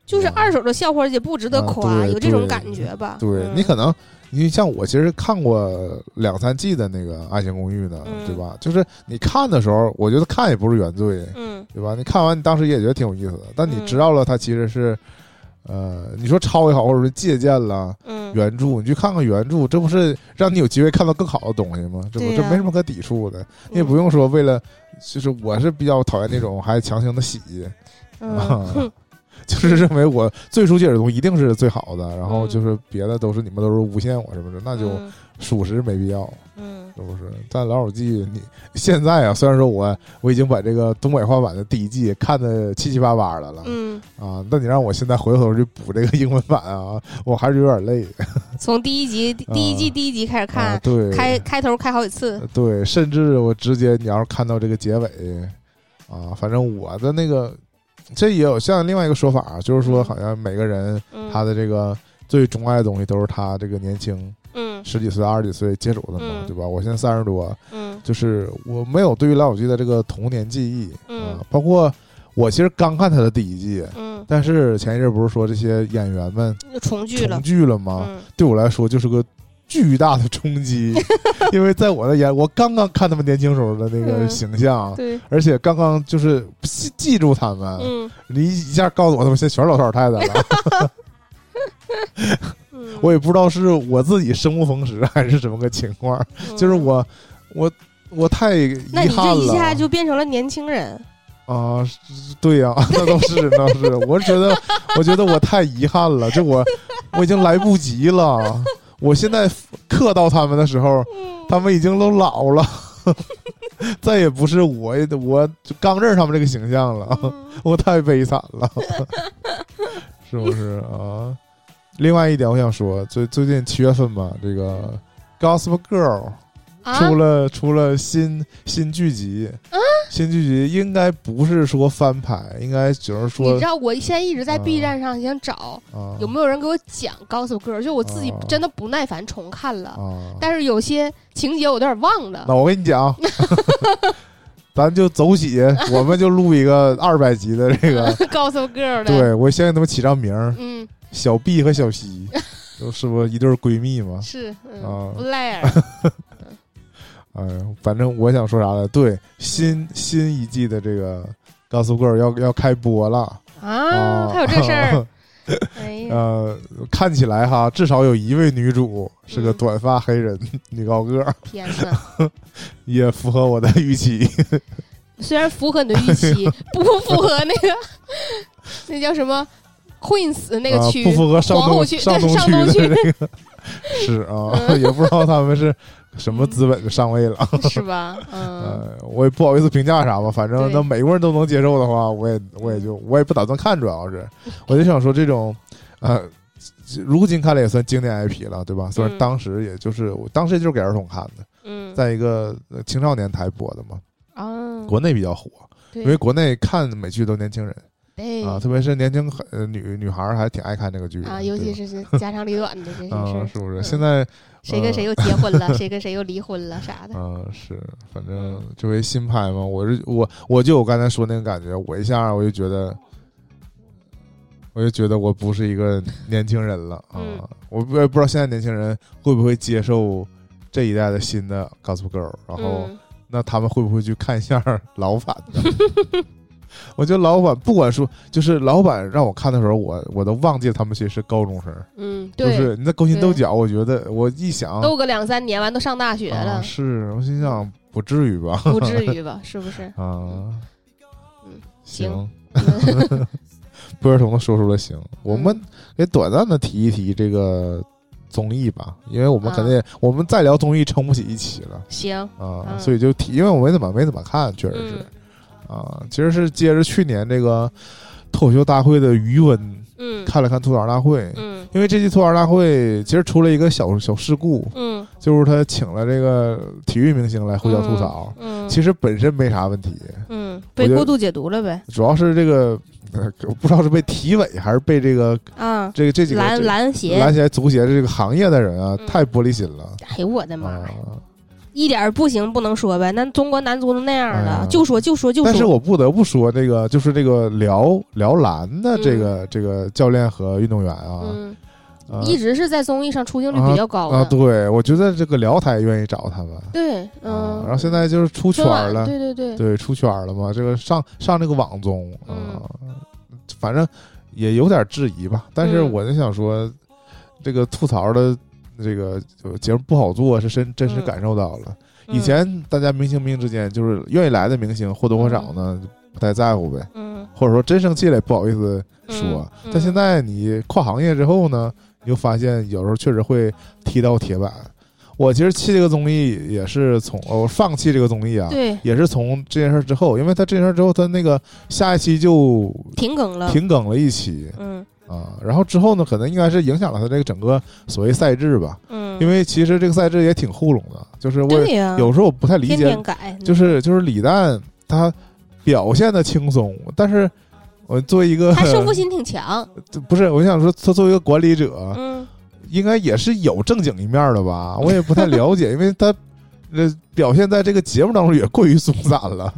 就是二手的笑话也不值得夸，有这种感觉吧？对你可能，你像我其实看过两三季的那个《爱情公寓》的，对吧？就是你看的时候，我觉得看也不是原罪，嗯，对吧？你看完你当时也觉得挺有意思的，但你知道了它其实是，呃，你说抄也好，或者是借鉴了原著，你去看看原著，这不是让你有机会看到更好的东西吗？这不这没什么可抵触的，你也不用说为了，就是我是比较讨厌那种还强行的洗，嗯。就是认为我最初接的东西一定是最好的，然后就是别的都是你们都是诬陷我什么的，那就属实没必要，嗯，是不是？但老友记，你现在啊，虽然说我我已经把这个东北话版的第一季看的七七八八的了，嗯啊，那你让我现在回头去补这个英文版啊，我还是有点累。从第一集第一季第一集开始看，对，开开头开好几次，对，甚至我直接你要是看到这个结尾，啊，反正我的那个。这也有像另外一个说法，就是说好像每个人他的这个最钟爱的东西都是他这个年轻，嗯，十几岁、二十几岁接触的嘛，对吧？我现在三十多，嗯，就是我没有对于老友记的这个童年记忆，嗯，包括我其实刚看他的第一季，嗯，但是前一阵不是说这些演员们重聚重聚了吗？对我来说就是个。巨大的冲击，因为在我的眼，我刚刚看他们年轻时候的那个形象，对，而且刚刚就是记记住他们，嗯，你一下告诉我他们现在全是老头老太太了，我也不知道是我自己生不逢时还是什么个情况，就是我我我太遗憾了，一下就变成了年轻人。啊，对呀，那倒是那是，我觉得我觉得我太遗憾了，就我我已经来不及了。我现在克到他们的时候，他们已经都老了，再也不是我我刚认识他们这个形象了，我太悲惨了，是不是？啊？另外一点，我想说，最最近七月份吧，这个《Gospel Girl》。出了出了新新剧集，新剧集应该不是说翻拍，应该只是说。你知道我现在一直在 B 站上想找有没有人给我讲《高手歌》，就我自己真的不耐烦重看了，但是有些情节我有点忘了。那我跟你讲，咱就走起，我们就录一个 二百集的这个 《高手歌》的。对我先给他们起张名儿，嗯，小 B 和小西，都是不一对闺蜜吗？是啊，布莱尔。哎，反正我想说啥呢？对，新新一季的这个《高速棍》要要开播了啊！还有这事儿？呃，看起来哈，至少有一位女主是个短发黑人女高个儿。天哪，也符合我的预期。虽然符合你的预期，不符合那个那叫什么 Queens 那个区，不符合上东区上东区的这个。是啊，也不知道他们是。什么资本就上位了，是吧？嗯，我也不好意思评价啥吧。反正那美国人都能接受的话，我也我也就我也不打算看。主要是，我就想说这种，呃，如今看来也算经典 IP 了，对吧？虽然当时也就是我当时就是给儿童看的，嗯，在一个青少年台播的嘛，啊，国内比较火。因为国内看美剧都年轻人对啊，特别是年轻呃女女孩儿还挺爱看这个剧啊，尤其是是家长里短的这 些事是不是？嗯现在谁跟谁又结婚了，谁跟谁又离婚了啥的。嗯，是，反正这回新拍嘛，我是我我就我刚才说那个感觉，我一下我就觉得，我就觉得我不是一个年轻人了啊！嗯我不也不知道现在年轻人会不会接受这一代的新的 Gossip Girl，然后、嗯那他们会不会去看一下老版的？我觉得老板不管说，就是老板让我看的时候，我我都忘记他们其实是高中生，嗯，对就，是你那勾心斗角，我觉得我一想斗个两三年，完都上大学啊，了，是我心想不至于吧？不至 于吧？是不是？啊，嗯，行行，不约而同的说出了行。我们嗯给短暂的提一提这个综艺吧，因为我们啊肯定也我们再聊综艺撑不起一期了行，啊，嗯所以就提，因为我没怎么没怎么看，确实是嗯啊，其实是接着去年这个脱口秀大会的余温嗯。看了看吐槽大会，嗯。因为这期吐槽大会其实出了一个小小事故，嗯，就是他请了这个体育明星来互相吐槽，嗯，其实本身没啥问题，嗯，被过度解读了呗。主要是这个。呃不知道是被体委还是被这个啊，这个这几个篮这篮协，篮协、足协这个行业的人啊，嗯。太玻璃心了。哎呦我的妈！一点儿不行不能说呗，那中国男足都那样了，哎就说就说就说。但是我不得不说，这个就是这个辽辽篮的这个、这个教练和运动员啊，一直是在综艺上出镜率比较高的。啊，对，我觉得这个辽台愿意找他们，对，啊嗯，然后现在就是出圈了，对对对，对，出圈了嘛，这个上上这个网综啊，嗯反正也有点质疑吧。但是嗯。我就想说，这个吐槽的这个就节目不好做，是真真实嗯感受到了。嗯以前大家明星明星之间，就是愿意来的明星或多或少呢，不太在乎呗，嗯或者说真生气了也不好意思说。嗯但现在你跨行业之后呢，你就发现有时候确实会踢到铁板。我其实弃这个综艺也是从我放弃这个综艺啊，对也是从这件事之后，因为他这件事之后，他那个下一期就停更了。停更了一期嗯啊，然后之后呢，可能应该是影响了他这个整个所谓赛制吧，嗯，因为其实这个赛制也挺糊弄的，就是我有时候我不太理解天天，改，就是就是李诞他表现的轻松，但是我作为一个他胜负心挺强。不是，我想说他作为一个管理者，嗯。应该也是有正经一面的吧？我也不太了解，因为他呃表现在这个节目当中也过于松散了，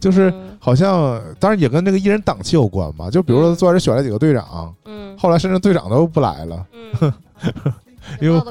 就是嗯。好像当然也跟那个艺人档期有关吧。就比如说嗯。最开始选了几个队长，嗯。后来甚至队长都不来了，嗯，因为？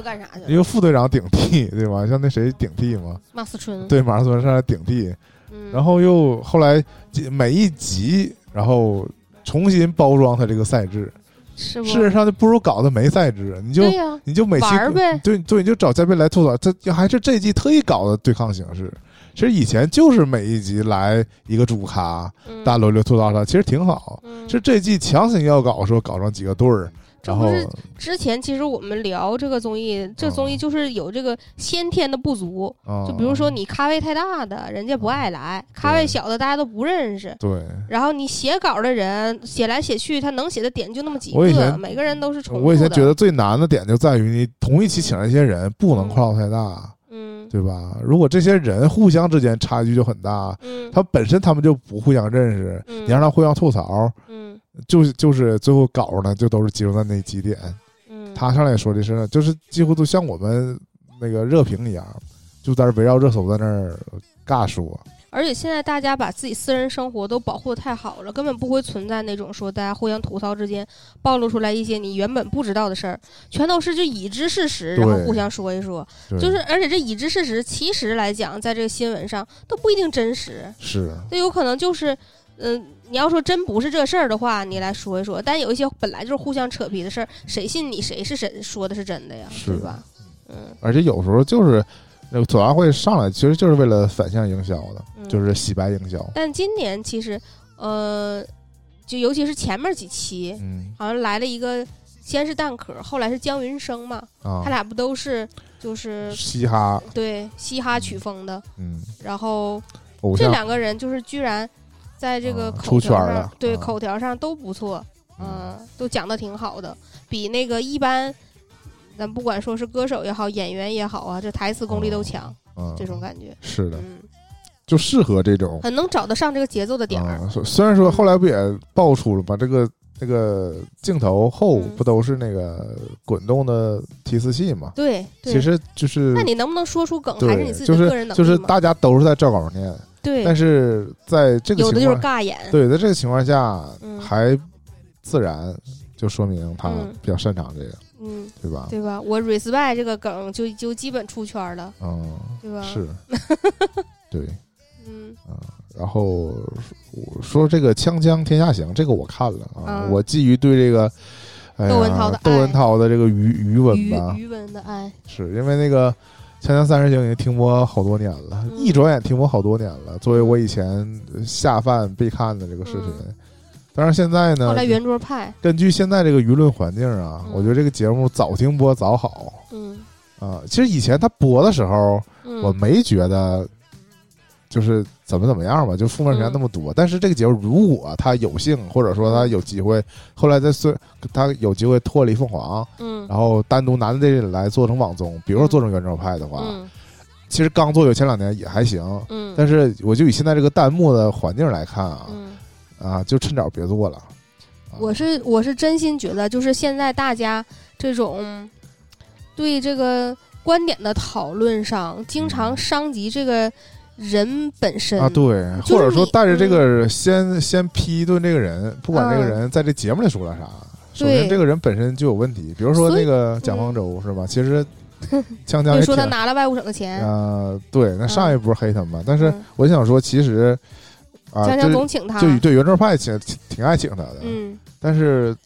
因为副队长顶替，对吧？像那谁顶替嘛，马思纯，对，马思纯上来顶替，嗯，然后又后来每一集，然后重新包装他这个赛制，是不？事实上就不如搞的没赛制，你就你就每期玩呗。对对，你就找嘉宾来吐槽，这还是这季特意搞的对抗形式。其实以前就是每一集来一个主咖，嗯。大家轮流吐槽他，其实挺好。嗯。是这季强行要搞，说搞上几个队儿，然后这不是之前其实我们聊这个综艺，这综艺就是有这个先天的不足，啊，就比如说你咖位太大的，人家不爱来；咖位小的，大家都不认识。对，然后你写稿的人写来写去，他能写的点就那么几个，每个人都是重复的。我以前觉得最难的点就在于你同一期请这些人不能跨度太大，嗯对吧？如果这些人互相之间差距就很大，嗯，他本身他们就不互相认识，嗯你让他互相吐槽，嗯就是就是最后搞呢就都是集中在那几点。嗯，他上来说这事儿，就是几乎都像我们那个热评一样，就在这围绕热搜在那儿尬说。而且现在大家把自己私人生活都保护的太好了，根本不会存在那种说大家互相吐槽之间暴露出来一些你原本不知道的事儿，全都是就已知事实，然后互相说一说。就是而且这已知事实其实来讲，在这个新闻上都不一定真实，是那有可能就是，嗯、你要说真不是这事儿的话，你来说一说。但有一些本来就是互相扯皮的事儿，谁信你谁是谁说的是真的呀？是对吧？嗯，而且有时候就是那个组委会上来，其实就是为了反向营销的，嗯就是洗白营销。但今年其实，呃，就尤其是前面几期，嗯好像来了一个，先是蛋壳，后来是姜云升嘛，啊他，俩不都是就是嘻哈，对嘻哈曲风的，嗯，然后，这两个人就是居然在这个啊口条上，出圈了对、啊口条上都不错，嗯嗯，都讲的挺好的，比那个一般，咱不管说是歌手也好，演员也好啊，这台词功力都强，嗯，这种感觉，是的，嗯就适合这种。很能找得上这个节奏的点儿。虽虽然说后来不也爆出了吗？这个那个镜头后嗯不都是那个滚动的提示器吗？对，对其实就是那你能不能说出梗，还是你自己个人能就是大家都是在照稿念，对，但是在这个有的就是尬演。对，在这个情况下嗯还自然，就说明他嗯比较擅长这个，嗯，对吧？对吧？我 respect 这个梗就就基本出圈了，嗯，对吧？，是，对。嗯啊然后我说这个《锵锵天下行》，这个我看了啊，嗯我基于对这个。哎窦文涛的窦文涛的这个余余文余吧，余文的爱，是因为那个《锵锵三人行》已经停播好多年了，嗯一转眼停播好多年了。作为我以前下饭必看的这个视频，当然现在呢后来，圆桌派，根据现在这个舆论环境啊，嗯我觉得这个节目早停播早好嗯啊。其实以前他播的时候，嗯，我没觉得就是怎么怎么样吧，就负面评价那么多。但是这个节目如果他有幸，或者说他有机会，后来再虽他有机会脱离凤凰，嗯然后单独拿这人来做成网综，比如说做成圆桌派的话，嗯其实刚做有前两年也还行。嗯，但是我就以现在这个弹幕的环境来看啊，嗯。啊，就趁早别做了。啊我是我是真心觉得，就是现在大家这种对这个观点的讨论上，经常伤及这个人本身嗯啊，对，或者说带着这个先先批一顿这个人，不管这个嗯。人在这节目里说了啥，首先这个人本身就有问题。比如说那个蒋方舟是吧？其实锵锵就也说他拿了外务省的钱，啊，对，那上一波黑他嘛，但是嗯。我想说，其实啊，就总请他，就对圆桌派挺挺爱请他的，嗯，但是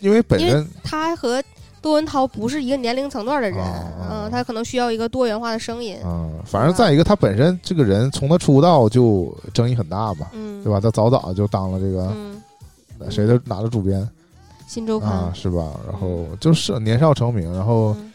因为本身他和窦文涛不是一个年龄层段的人，嗯，他可能需要一个多元化的声音，嗯，反正再一个，他本身这个人从他出道就争议很大嘛，嗯，对吧？他早早就当了这个嗯，谁都拿了主编新周刊，啊，是吧？然后就是年少成名，然后嗯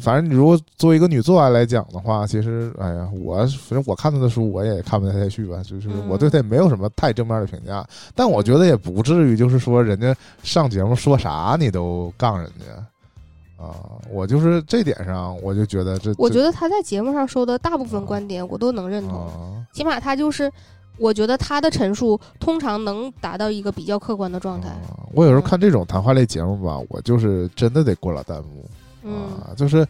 反正你如果作为一个女作家来讲的话，其实哎呀，我反正我看她的书我也看不太下去吧，就是嗯我对她也没有什么太正面的评价，但我觉得也不至于就是说人家上节目说啥你都杠人家啊，我就是这点上我就觉得这我觉得他在节目上说的大部分观点我都能认同，啊。起码他就是，我觉得他的陈述通常能达到一个比较客观的状态。啊我有时候看这种谈话类节目吧，我就是真的得过了弹幕、嗯，啊，就是，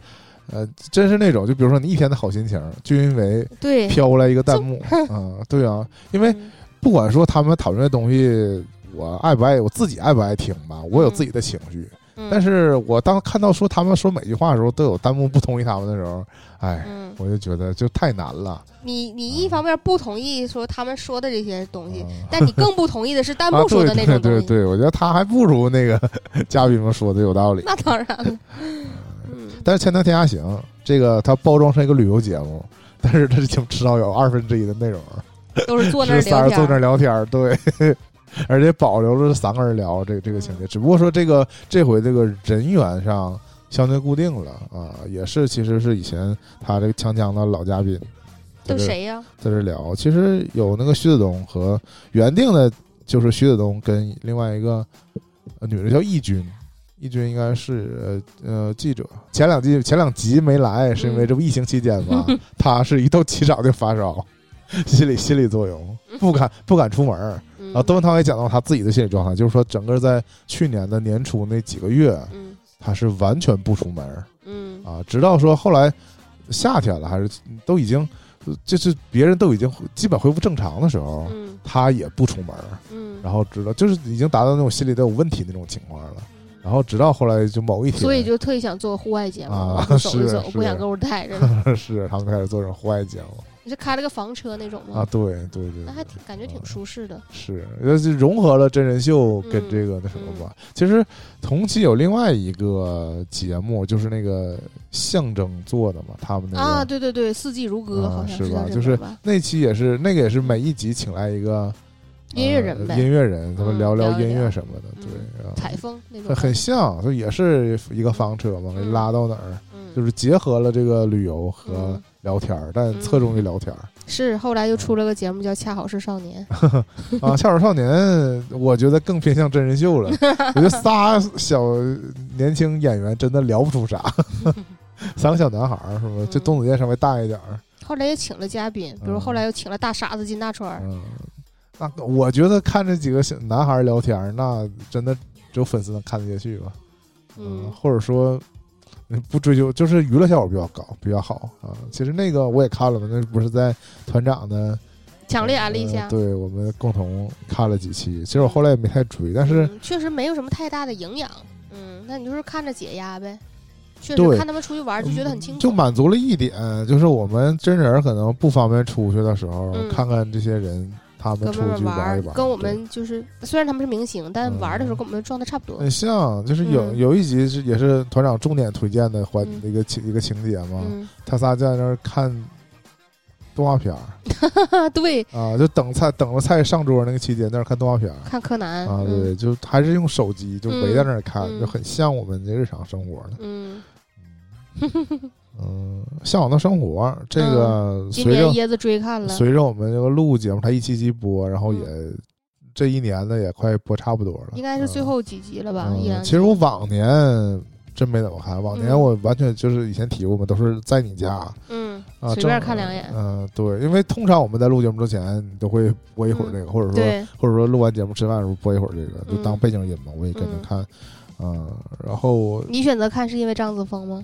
呃，真是那种，就比如说你一天的好心情，就因为对，飘来一个弹幕啊，对啊，因为嗯不管说他们讨论的东西，我爱不爱，我自己爱不爱听吧，我有自己的情绪，嗯但是我当看到说他们说每句话的时候都有弹幕不同意他们的时候，哎，嗯，我就觉得就太难了。你你一方面不同意说他们说的这些东西，啊但你更不同意的是弹啊，幕说的那对对种东西。对对，我觉得他还不如那个 嘉宾们说的有道理。那当然了，嗯，但是《锵锵天下行》这个它包装成一个旅游节目，但是它就至少有二分之一的内容。都是坐那儿是仨人坐那儿聊天对，而且保留了三个人聊这个这个情节，只不过说这个这回这个人员上相对固定了啊，也是其实是以前他这个锵锵的老嘉宾，都谁呀？在这聊，其实有那个徐子东和原定的，就是徐子东跟另外一个、呃女的叫易军，易军应该是呃呃记者。前两季前两集没来，是因为这不疫情期间嘛，他是一到机场就发烧，心理心理作用，不敢不敢出门儿。后窦文涛也讲到他自己的心理状态，就是说整个在去年的年初那几个月，嗯他是完全不出门儿嗯啊，直到说后来夏天了，还是都已经就是别人都已经基本恢复正常的时候，嗯他也不出门儿，嗯，然后直到就是已经达到那种心理都有问题那种情况了。然后直到后来就某一天，所以就特意想做户外节目，啊走一是走，不想是搁屋待着。是他们开始做这种户外节目你是开了个房车那种吗？啊，对对对，那还挺感觉挺舒适的。是，那就融合了真人秀跟嗯这个那什么吧。其实同期有另外一个节目，就是那个象征做的嘛，他们那个、啊，对对对，四季如歌啊好像是吧就是？那期也是那个也是每一集请来一个音乐人呗。呃音乐人，咱们嗯聊聊。音乐什么的，嗯。对，啊采风那种。很像，就也是一个房车嘛，给嗯拉到哪儿，嗯，就是结合了这个旅游和嗯。聊天儿，但侧重于聊天儿。是后来又出了个节目叫《恰好是少年》，啊，《恰好少年》我觉得更偏向真人秀了。我觉得仨小年轻演员真的聊不出啥，三个小男孩儿是吧？嗯。这董子健稍微大一点儿，后来也请了嘉宾，比如后来又请了大傻子金大川。嗯，那我觉得看这几个小男孩聊天，那真的只有粉丝能看得下去吧。嗯，或者说不追求，就是娱乐效果比较高，比较好啊。其实那个我也看了嘛，那不是在团长的强烈安利下，对我们共同看了几期。其实我后来也没太追，但是确实没有什么太大的营养。嗯，那你就是看着解压呗。确实看他们出去玩就觉得很轻松，就满足了一点，就是我们真人可能不方便出去的时候，看看这些人。他们出去玩一玩，跟我们就是虽然他们是明星，但玩的时候跟我们状态差不多。很像，就是有有一集是也是团长重点推荐的环一个情一个情节嘛，他仨在那儿看动画片儿。对。啊，就等菜等着菜上桌那个期间，在那看动画片儿，看柯南。啊，对，就还是用手机就围在那儿看，就很像我们的日常生活的。嗯。嗯，向往的生活这个随着椰子追看了，随着我们这个录节目，它一期期播，然后也这一年呢也快播差不多了，应该是最后几集了吧？其实我往年真没怎么看，往年我完全就是以前提过嘛，都是在你家，嗯啊，随便看两眼，嗯，对，因为通常我们在录节目之前都会播一会儿这个，或者说或者说录完节目吃饭的时候播一会儿这个，就当背景音嘛，我也跟着看，嗯，然后你选择看是因为张子枫吗？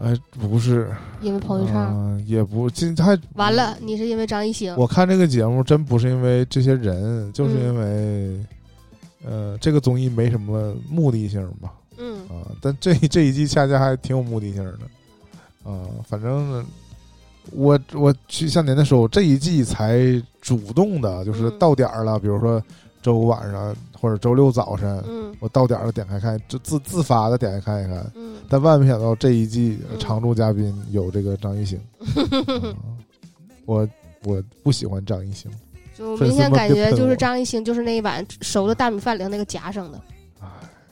哎，不是，因为彭昱畅，也不，今还完了，你是因为张艺兴。我看这个节目真不是因为这些人，就是因为，呃，这个综艺没什么目的性吧。嗯啊，但这这一季恰恰还挺有目的性的。啊，反正我我去像您的时候，这一季才主动的，就是到点儿了，比如说周五晚上或者周六早晨，嗯，我到点儿了点开看，就自自发的点开看一看。嗯。但万没想到这一季常驻嘉宾有这个张艺兴，我我不喜欢张艺兴，就明显感觉就是张艺兴就是那一碗熟的大米饭里那个夹生的，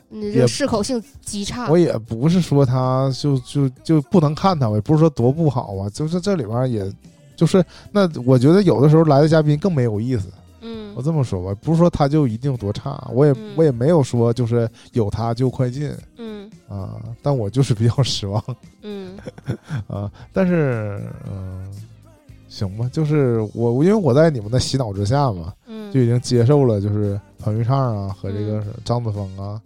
你这适口性极差。我也不是说他就就就不能看他，也不是说多不好啊，就是这里边也就是那我觉得有的时候来的嘉宾更没有意思。嗯，我这么说吧，不是说他就一定多差，我也我也没有说就是有他就快进。嗯啊，但我就是比较失望。嗯 啊，但是嗯，行吧，就是我因为我在你们的洗脑之下嘛，嗯，就已经接受了，就是彭昱畅啊和这个张子枫啊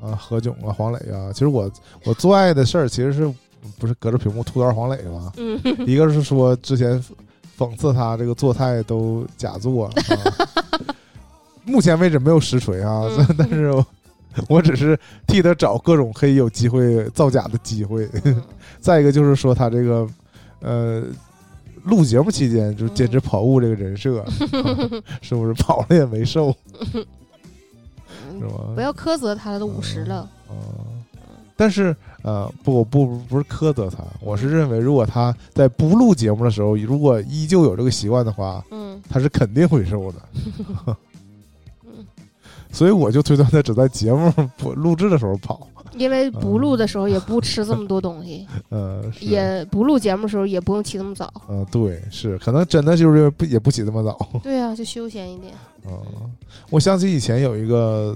啊何炅啊黄磊啊。其实我我最爱的事儿其实是不是隔着屏幕吐槽黄磊吗？嗯，一个是说之前。讽刺他这个做菜都假做，目前为止没有实锤啊，但是我只是替他找各种可以有机会造假的机会。再一个就是说他这个呃录节目期间就坚持跑步这个人设，是不是跑了也没瘦？是吧？不要苛责他，都五十了。但是，呃，不，不，不是苛责他，我是认为，如果他在不录节目的时候，如果依旧有这个习惯的话，嗯，他是肯定会瘦的。嗯 所以我就推断他只在节目不录制的时候跑，因为不录的时候也不吃这么多东西，呃，也不录节目的时候也不用起那么早。嗯，对，是，可能真的就是不也不起那么早。对啊，就休闲一点。嗯，我想起以前有一个。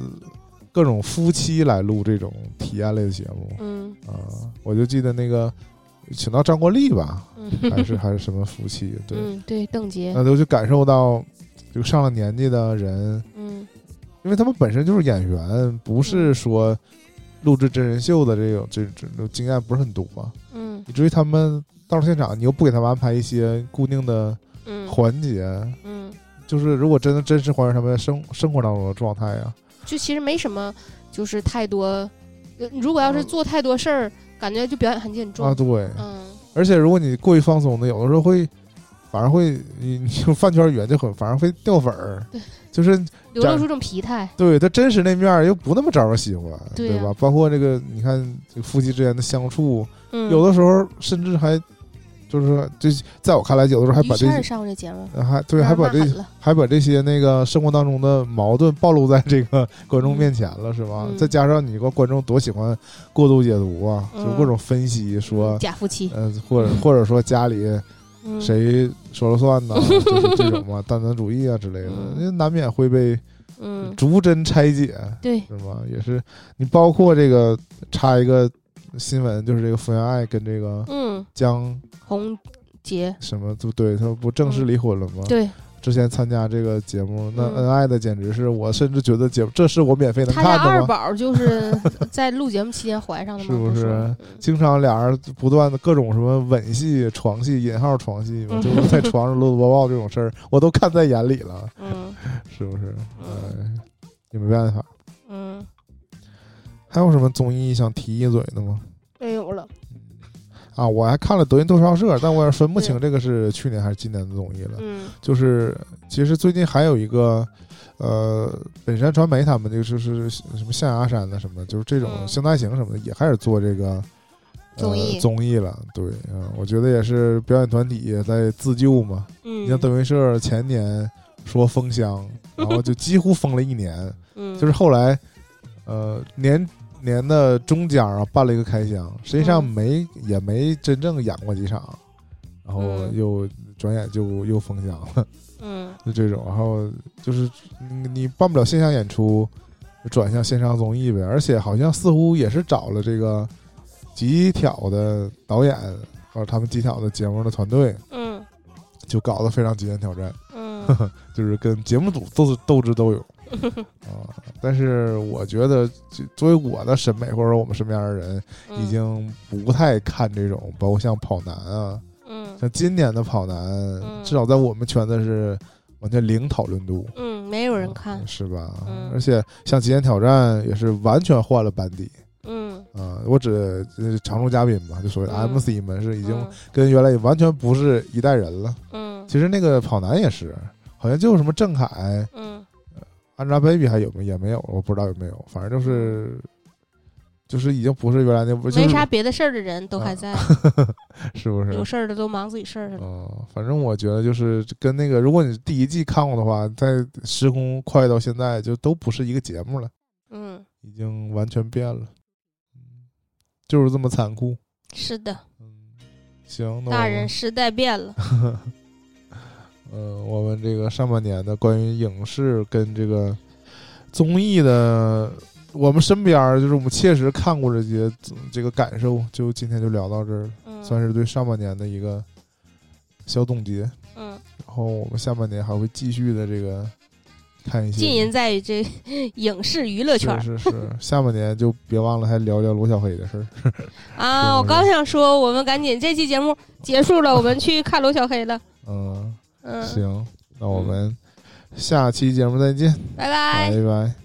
各种夫妻来录这种体验类的节目，嗯。啊，我就记得那个请到张国立吧，还是还是什么夫妻，对，对，邓婕，那都就感受到，就上了年纪的人，嗯，因为他们本身就是演员，不是说录制真人秀的这种这这种经验不是很多，嗯，以至于他们到了现场，你又不给他们安排一些固定的环节，嗯，就是如果真的真实还原他们生生活当中的状态呀。就其实没什么，就是太多。如果要是做太多事儿，感觉就表演痕迹很严重啊。对，嗯。而且如果你过于放松的，有的时候会反而会，你就饭圈圆就很反而会掉粉儿。对，就是流露出这种疲态。对他真实那面又不那么招人喜欢，对吧？包括这个，你看这夫妻之间的相处，有的时候甚至还。就是说，这在我看来，有的时候还把这上过这节目，还对，还把这还把这些那个生活当中的矛盾暴露在这个观众面前了，是吧？再加上你个观众多喜欢过度解读啊，就各种分析说假夫妻，嗯，或者或者说家里谁说了算呢？就是这种嘛，大男主义啊之类的，那难免会被逐帧拆解，对，是吧？也是你包括这个插一个新闻，就是这个福原爱跟这个嗯江。宏杰，什么都对他不正式离婚了吗？对，之前参加这个节目，那嗯恩爱的简直是我甚至觉得节目这是我免费能看的吗？二宝就是 在录节目期间怀上的吗？是不是经常俩人不断的各种什么吻戏、床戏（引号床戏）就是在床上搂搂抱抱这种事儿，我都看在眼里了，嗯是不是？嗯哎，也没办法。嗯，还有什么综艺想提一嘴的吗？没有了。啊，我还看了德云逗笑社，但我也分不清这个是去年还是今年的综艺了。嗯就是其实最近还有一个，呃，本山传媒他们就是是什么象牙山的什么，就是这种嗯星大行什么的也开始做这个。综艺呃、综艺了，对啊、我觉得也是表演团体也在自救嘛。嗯，你像德云社前年说封箱，然后就几乎封了一年，嗯，就是后来，呃，年年的中间啊办了一个开箱，实际上嗯。没、也没真正演过几场，然后嗯。又转眼就又封箱了，嗯。就这种，然后就是你你办不了线下演出，转向线上综艺呗，而且好像似乎也是找了这个极挑的导演或者他们极挑的节目的团队，嗯。就搞得非常极限挑战。嗯。就是跟节目组都是斗智斗勇啊。但是我觉得，就作为我的审美或者说我们身边的人，嗯已经不太看这种，包括像跑男啊，嗯像今年的跑男，至少在我们圈子是完全零讨论度，嗯，没有人看。是吧？嗯而且像极限挑战也是完全换了班底。嗯，啊、我指呃常驻嘉宾嘛，就所谓 MC 们是已经嗯跟原来完全不是一代人了。嗯其实那个跑男也是，好像就什么郑恺，嗯 Angelababy 还有没有也没有，我不知道有没有，反正就是就是已经不是原来那不就是没啥别的事儿的人都还在，是不是？有事儿的都忙自己事儿去了。嗯，反正我觉得就是跟那个，如果你第一季看过的话，在时空快到现在，就都不是一个节目了，嗯，已经完全变了，嗯，就是这么残酷。是的，嗯，行，那大，人时代变了。嗯，我们这个上半年的关于影视跟这个综艺的，我们身边儿就是我们切实看过这些这个感受，就今天就聊到这儿了，嗯算是对上半年的一个小总结。嗯，然后我们下半年还会继续的这个看一些浸淫在于这影视娱乐圈是是是，下半年就别忘了还聊聊罗小黑的事儿。啊！我刚想说，我们赶紧这期节目结束了，我们去看罗小黑了。嗯，嗯，行，那我们下期节目再见，拜拜。拜拜。